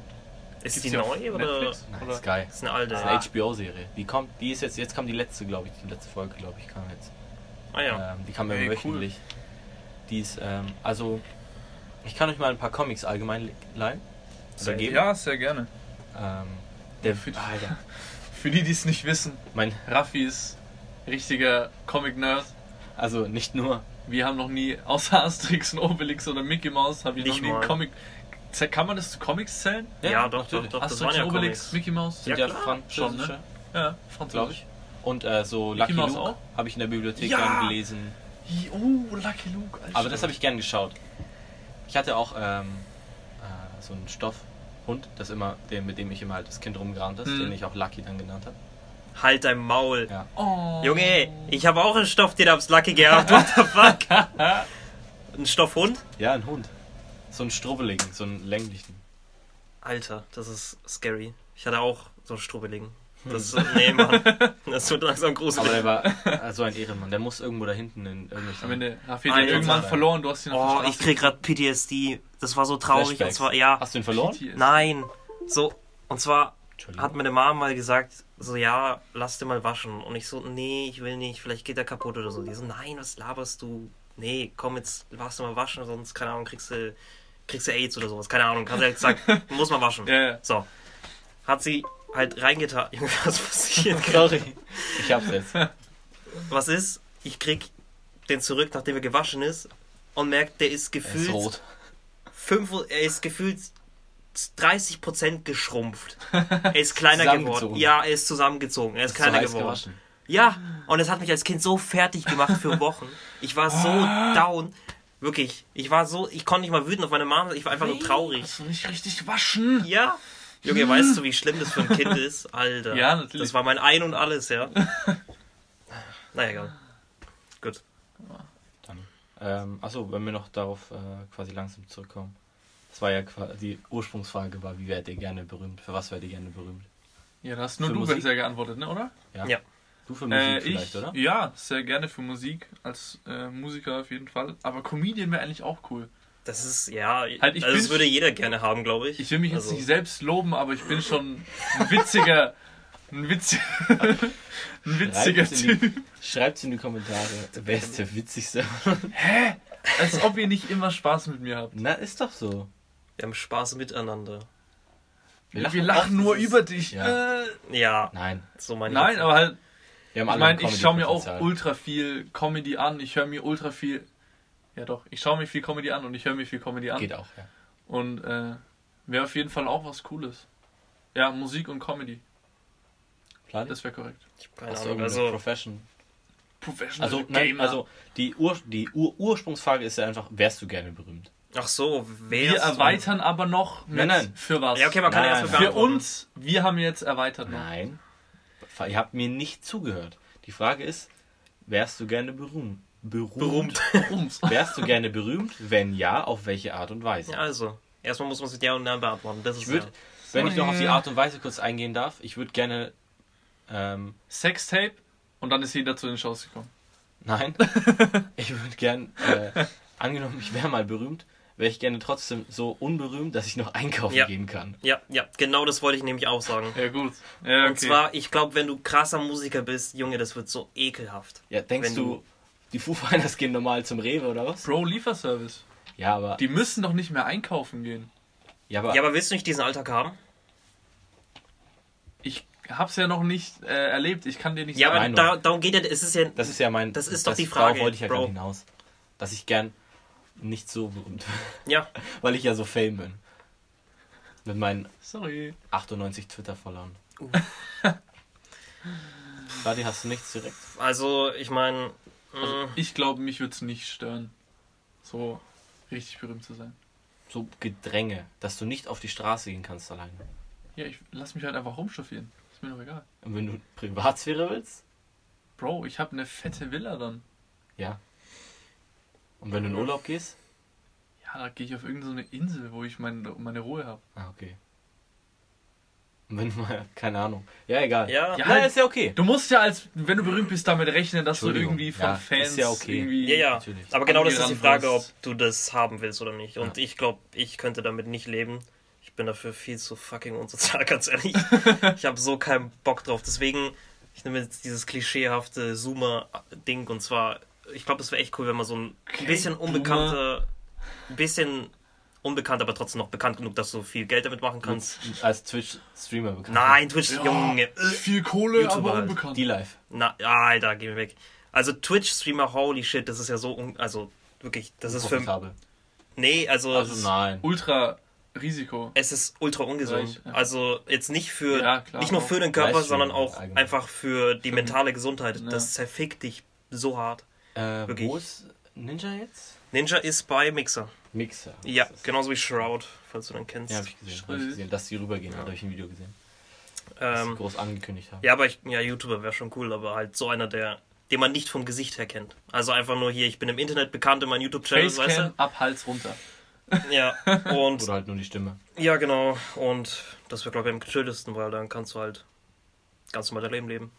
Ist Gibt's die neu oder? Netflix? Nein, Oder? ist geil. Ist eine alte. Das ist eine HBO-Serie. Die kommt, die ist jetzt, jetzt kam die letzte, glaube ich, die letzte Folge, glaube ich, kam jetzt. ah ja. Ähm, die kam Ey, immer cool. wöchentlich. Die ist, ähm, also, ich kann euch mal ein paar Comics allgemein leihen. Sehr- geben. Ja, sehr gerne. Ähm, der, Für- Alter, Für die, [LAUGHS] die es nicht wissen, mein, Raffi ist richtiger Comic-Nerd. also nicht nur, Wir haben noch nie, außer Asterix und Obelix oder Mickey Mouse, habe ich Nicht noch nie einen mal. Comic. Kann man das zu Comics zählen? Ja, doch, doch, doch. Das Asterix waren ja und Obelix, Comics. Mickey Mouse? sind Ja, ja, klar. französische, Schon, ne? Ja, französisch. glaube ich. Und äh, so Mickey Lucky Mouse Luke auch? habe ich in der Bibliothek Ja. dann gelesen. Hi- Oh, Lucky Luke. Alter. Aber das habe ich gern geschaut. Ich hatte auch ähm, äh, so einen Stoffhund, das immer, der, mit dem ich immer halt das Kind rumgerannt ist, Mhm. den ich auch Lucky dann genannt habe. Halt dein Maul. Ja. Oh. Junge, ich habe auch einen Stofftier aufs Lucky gehabt. What the fuck? [LAUGHS] Ein Stoffhund? Ja, ein Hund. So einen strubbeligen, so einen länglichen. Alter, das ist scary. Ich hatte auch so einen Strubbeligen. Das, nee, Mann. Das wird langsam Aber gruselig. der war äh, so ein Ehrenmann. Der muss irgendwo da hinten in irgendwelchen. Am Ende hat Alter, ihn irgendwann Alter. verloren, du hast ihn auf Oh, ich krieg grad PTSD. Das war so traurig. Und zwar, ja. Hast du ihn verloren? PTSD. Nein. So, und zwar. Hat meine Mama mal gesagt, so, ja, lass dir mal waschen. Und ich so, nee, ich will nicht, vielleicht geht der kaputt oder so. Die so, nein, was laberst du? Nee, komm, jetzt lass dir mal waschen, sonst, keine Ahnung, kriegst du, kriegst du AIDS oder sowas. Keine Ahnung, hat sie halt gesagt, [LAUGHS] muss mal waschen. Ja, ja. So. Hat sie halt reingetan. Junge, [LAUGHS] was passiert? Sorry. Ich hab's jetzt. Was ist? Ich krieg den zurück, nachdem er gewaschen ist und merkt, der ist Er ist gefühlt, rot. fünf, er ist gefühlt 30% geschrumpft. [LAUGHS] Er ist kleiner geworden. Ja, er ist zusammengezogen. Er ist Ist kleiner so geworden. gewaschen. Ja, und es hat mich als Kind so fertig gemacht für Wochen. Ich war so [GASPS] down. Wirklich. Ich war so, ich konnte nicht mal wütend auf meine Mama, ich war einfach nur traurig. Hast du nicht richtig waschen? Ja. Junge, weißt du, wie [LAUGHS] schlimm das für ein Kind ist? Alter. Ja, natürlich. Das war mein Ein und Alles, ja. [LAUGHS] Naja, egal. Gut. Dann. Ähm, achso, wenn wir noch darauf äh, quasi langsam zurückkommen. Das war ja quasi, die Ursprungsfrage war, wie werdet ihr gerne berühmt? Für was werdet ihr gerne berühmt? Ja, da hast nur Für du Musik? bisher geantwortet, ne, oder? Ja. Du für Musik Äh, vielleicht, ich, oder? Ja, sehr gerne für Musik, als äh, Musiker auf jeden Fall. Aber Comedian wäre eigentlich auch cool. Das ist, ja, Halt, ich also das würde jeder gerne haben, glaube ich. Ich will mich jetzt Also- nicht selbst loben, aber ich bin schon ein witziger, ein witziger, [LAUGHS] ein witziger Schreibt's in, die, Typ. schreibt's in die Kommentare, wer ist der witzigste? Als ob ihr nicht immer Spaß mit mir habt. Na, ist doch so. Wir haben Spaß miteinander. Wir lachen, nur oft, das über dich. Ja. Äh, Ja, Nein, so meine nein, aber halt, wir haben ich meine, ein ich schaue mir auch ultra viel Comedy an. Ich höre mir ultra viel. Ja, doch, ich schaue mir viel Comedy an und ich höre mir viel Comedy an. Geht auch, ja. Und äh, wäre auf jeden Fall auch was Cooles. Ja, Musik und Comedy, Plan? das wäre korrekt. Ich hab keine Hast Ahnung. Also, Profession? Professional Also, nein, also die, Ur, die Ur, Ursprungsfrage ist ja einfach, wärst du gerne berühmt? Ach so, wer Wir erweitern aber noch mit Nein, nein. für was. Ja, okay, man kann Nein, ja erst mal für uns, wir haben jetzt erweitert noch. Nein. Ihr habt mir nicht zugehört. Die Frage ist, wärst du gerne berühmt? Berühmt. [LAUGHS] Berühmt. Wärst du gerne berühmt? Wenn ja, auf welche Art und Weise? Ja, also, erstmal muss man mit Ja und Nein beantworten. Das ist Ich würde, ja. wenn ich noch auf die Art und Weise kurz eingehen darf, ich würde gerne, ähm, Sextape und dann ist jeder zu den Shows gekommen. nein, [LAUGHS] ich würde gern, äh, angenommen, ich wäre mal berühmt, wäre ich gerne trotzdem so unberühmt, dass ich noch einkaufen Ja. gehen kann. Ja, ja, genau das wollte ich nämlich auch sagen. Ja, gut. Ja, okay. Und zwar, ich glaube, wenn du krasser Musiker bist, Junge, das wird so ekelhaft. Ja, denkst Wenn du, du- die Foo Fighters gehen normal zum Rewe oder was? Bro, Lieferservice. Ja, aber, Die müssen doch nicht mehr einkaufen gehen. ja, aber, Ja, aber willst du nicht diesen Alltag haben? Ich hab's ja noch nicht äh, erlebt. Ich kann dir nicht Ja, aber sagen. Nein, da, darum geht ja, es ist ja, das ist ja mein, Das ist doch die Frage, Darauf wollte ich ja Bro. gerade hinaus. Dass ich gern nicht so berühmt ja, [LAUGHS] weil ich ja so fame bin. Mit meinen Sorry. 98 Twitter-Followern. Uh. [LAUGHS] Radi, hast du nichts direkt? also, ich meine, Also, ich glaube, mich würde es nicht stören, so richtig berühmt zu sein. So Gedränge, dass du nicht auf die Straße gehen kannst alleine. Ja, ich lass mich halt einfach rumchauffieren. Ist mir doch egal. Und wenn du [LAUGHS] Privatsphäre willst? Bro, ich habe eine fette Villa dann. Ja. Und wenn du in Urlaub gehst? Ja, da gehe ich auf irgendeine Insel, wo ich mein, meine Ruhe habe. Ah, okay. Und wenn du mal, [LAUGHS] keine Ahnung. Ja, egal. ja, Ja, halt- ist ja okay. Du musst ja als, wenn du berühmt bist, damit rechnen, dass du irgendwie von Ja, Fans ist ja okay. irgendwie. ja, ja. Natürlich. Aber genau das ist die Frage, ob du das haben willst oder nicht. Und Ja. ich glaube, ich könnte damit nicht leben. Ich bin dafür viel zu fucking unsozial, [LAUGHS] ganz ehrlich. [LAUGHS] ich habe so keinen Bock drauf. Deswegen, ich nehme jetzt dieses klischeehafte Zoomer-Ding und zwar, ich glaube, es wäre echt cool, wenn man so ein Okay, bisschen unbekannter, ein bisschen unbekannt, aber trotzdem noch bekannt genug, dass du viel Geld damit machen kannst. Als Twitch-Streamer bekannt. Nein, Twitch, Ja, Junge. Viel Kohle, YouTuber aber halt. unbekannt. Die live. Na, Alter, geh mir weg. Also Twitch-Streamer, holy shit, das ist ja so, un also wirklich, das ist für, Profitabel. nee, also, Also nein. Ultra Risiko. es ist ultra ungesund. Ja. Also jetzt nicht für, Ja, klar, nicht nur für den Körper, sondern auch allgemein. einfach für die mentale Gesundheit. Ja. Das zerfickt dich so hart. Äh, Wirklich. wo ist Ninja jetzt? Ninja ist bei Mixer. Mixer. Ja, genauso wie Shroud, falls du den kennst. Ja, hab ich gesehen. Hab ich gesehen. Dass die rübergehen, Ja. hat habe ich ein Video gesehen. Dass sie ähm, groß angekündigt haben. ja, aber ich, ja, YouTuber wäre schon cool, aber halt so einer, der, den man nicht vom Gesicht her kennt. Also einfach nur hier, ich bin im Internet bekannt in meinem YouTube-Channel, weißt Facecam ab Hals runter. du? Ja, [LAUGHS] und Oder halt nur die Stimme. Ja, genau. Und das wäre, glaube ich, am gechilltesten, weil dann kannst du halt ganz normal Leben leben.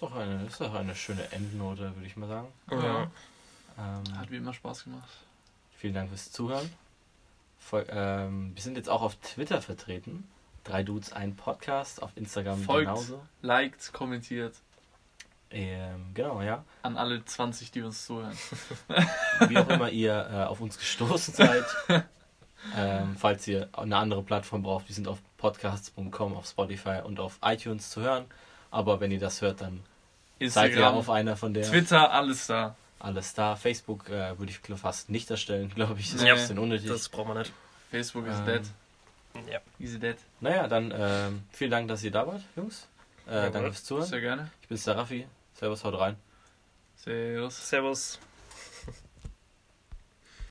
Ist doch eine, ist doch eine schöne Endnote, würde ich mal sagen. Ja. Ähm, Hat wie immer Spaß gemacht. vielen Dank fürs Zuhören. Voll, ähm, wir sind jetzt auch auf Twitter vertreten. Drei Dudes, ein Podcast. Auf Instagram Folgt. genauso. Liked, kommentiert. Ähm, genau, ja. An alle 20, die uns zuhören. [LAUGHS] Wie auch immer ihr äh, auf uns gestoßen seid. [LAUGHS] ähm, falls ihr eine andere Plattform braucht, wir sind auf podcasts.com, auf Spotify und auf iTunes zu hören. Aber wenn ihr das hört, dann seid ihr Instagram, auf einer von der. Twitter, alles da. Alles da. Facebook äh, würde ich fast nicht erstellen, glaube ich. Ist Nee, ein bisschen unnötig. Das braucht man nicht. Facebook ist Ähm, dead. Ja. Easy dead. Naja, dann ähm, vielen Dank, dass ihr da wart, Jungs. Äh, Jawohl. danke fürs Zuhören. Sehr gerne. Ich bin's der Raffi. Servus, haut rein. Servus. Servus.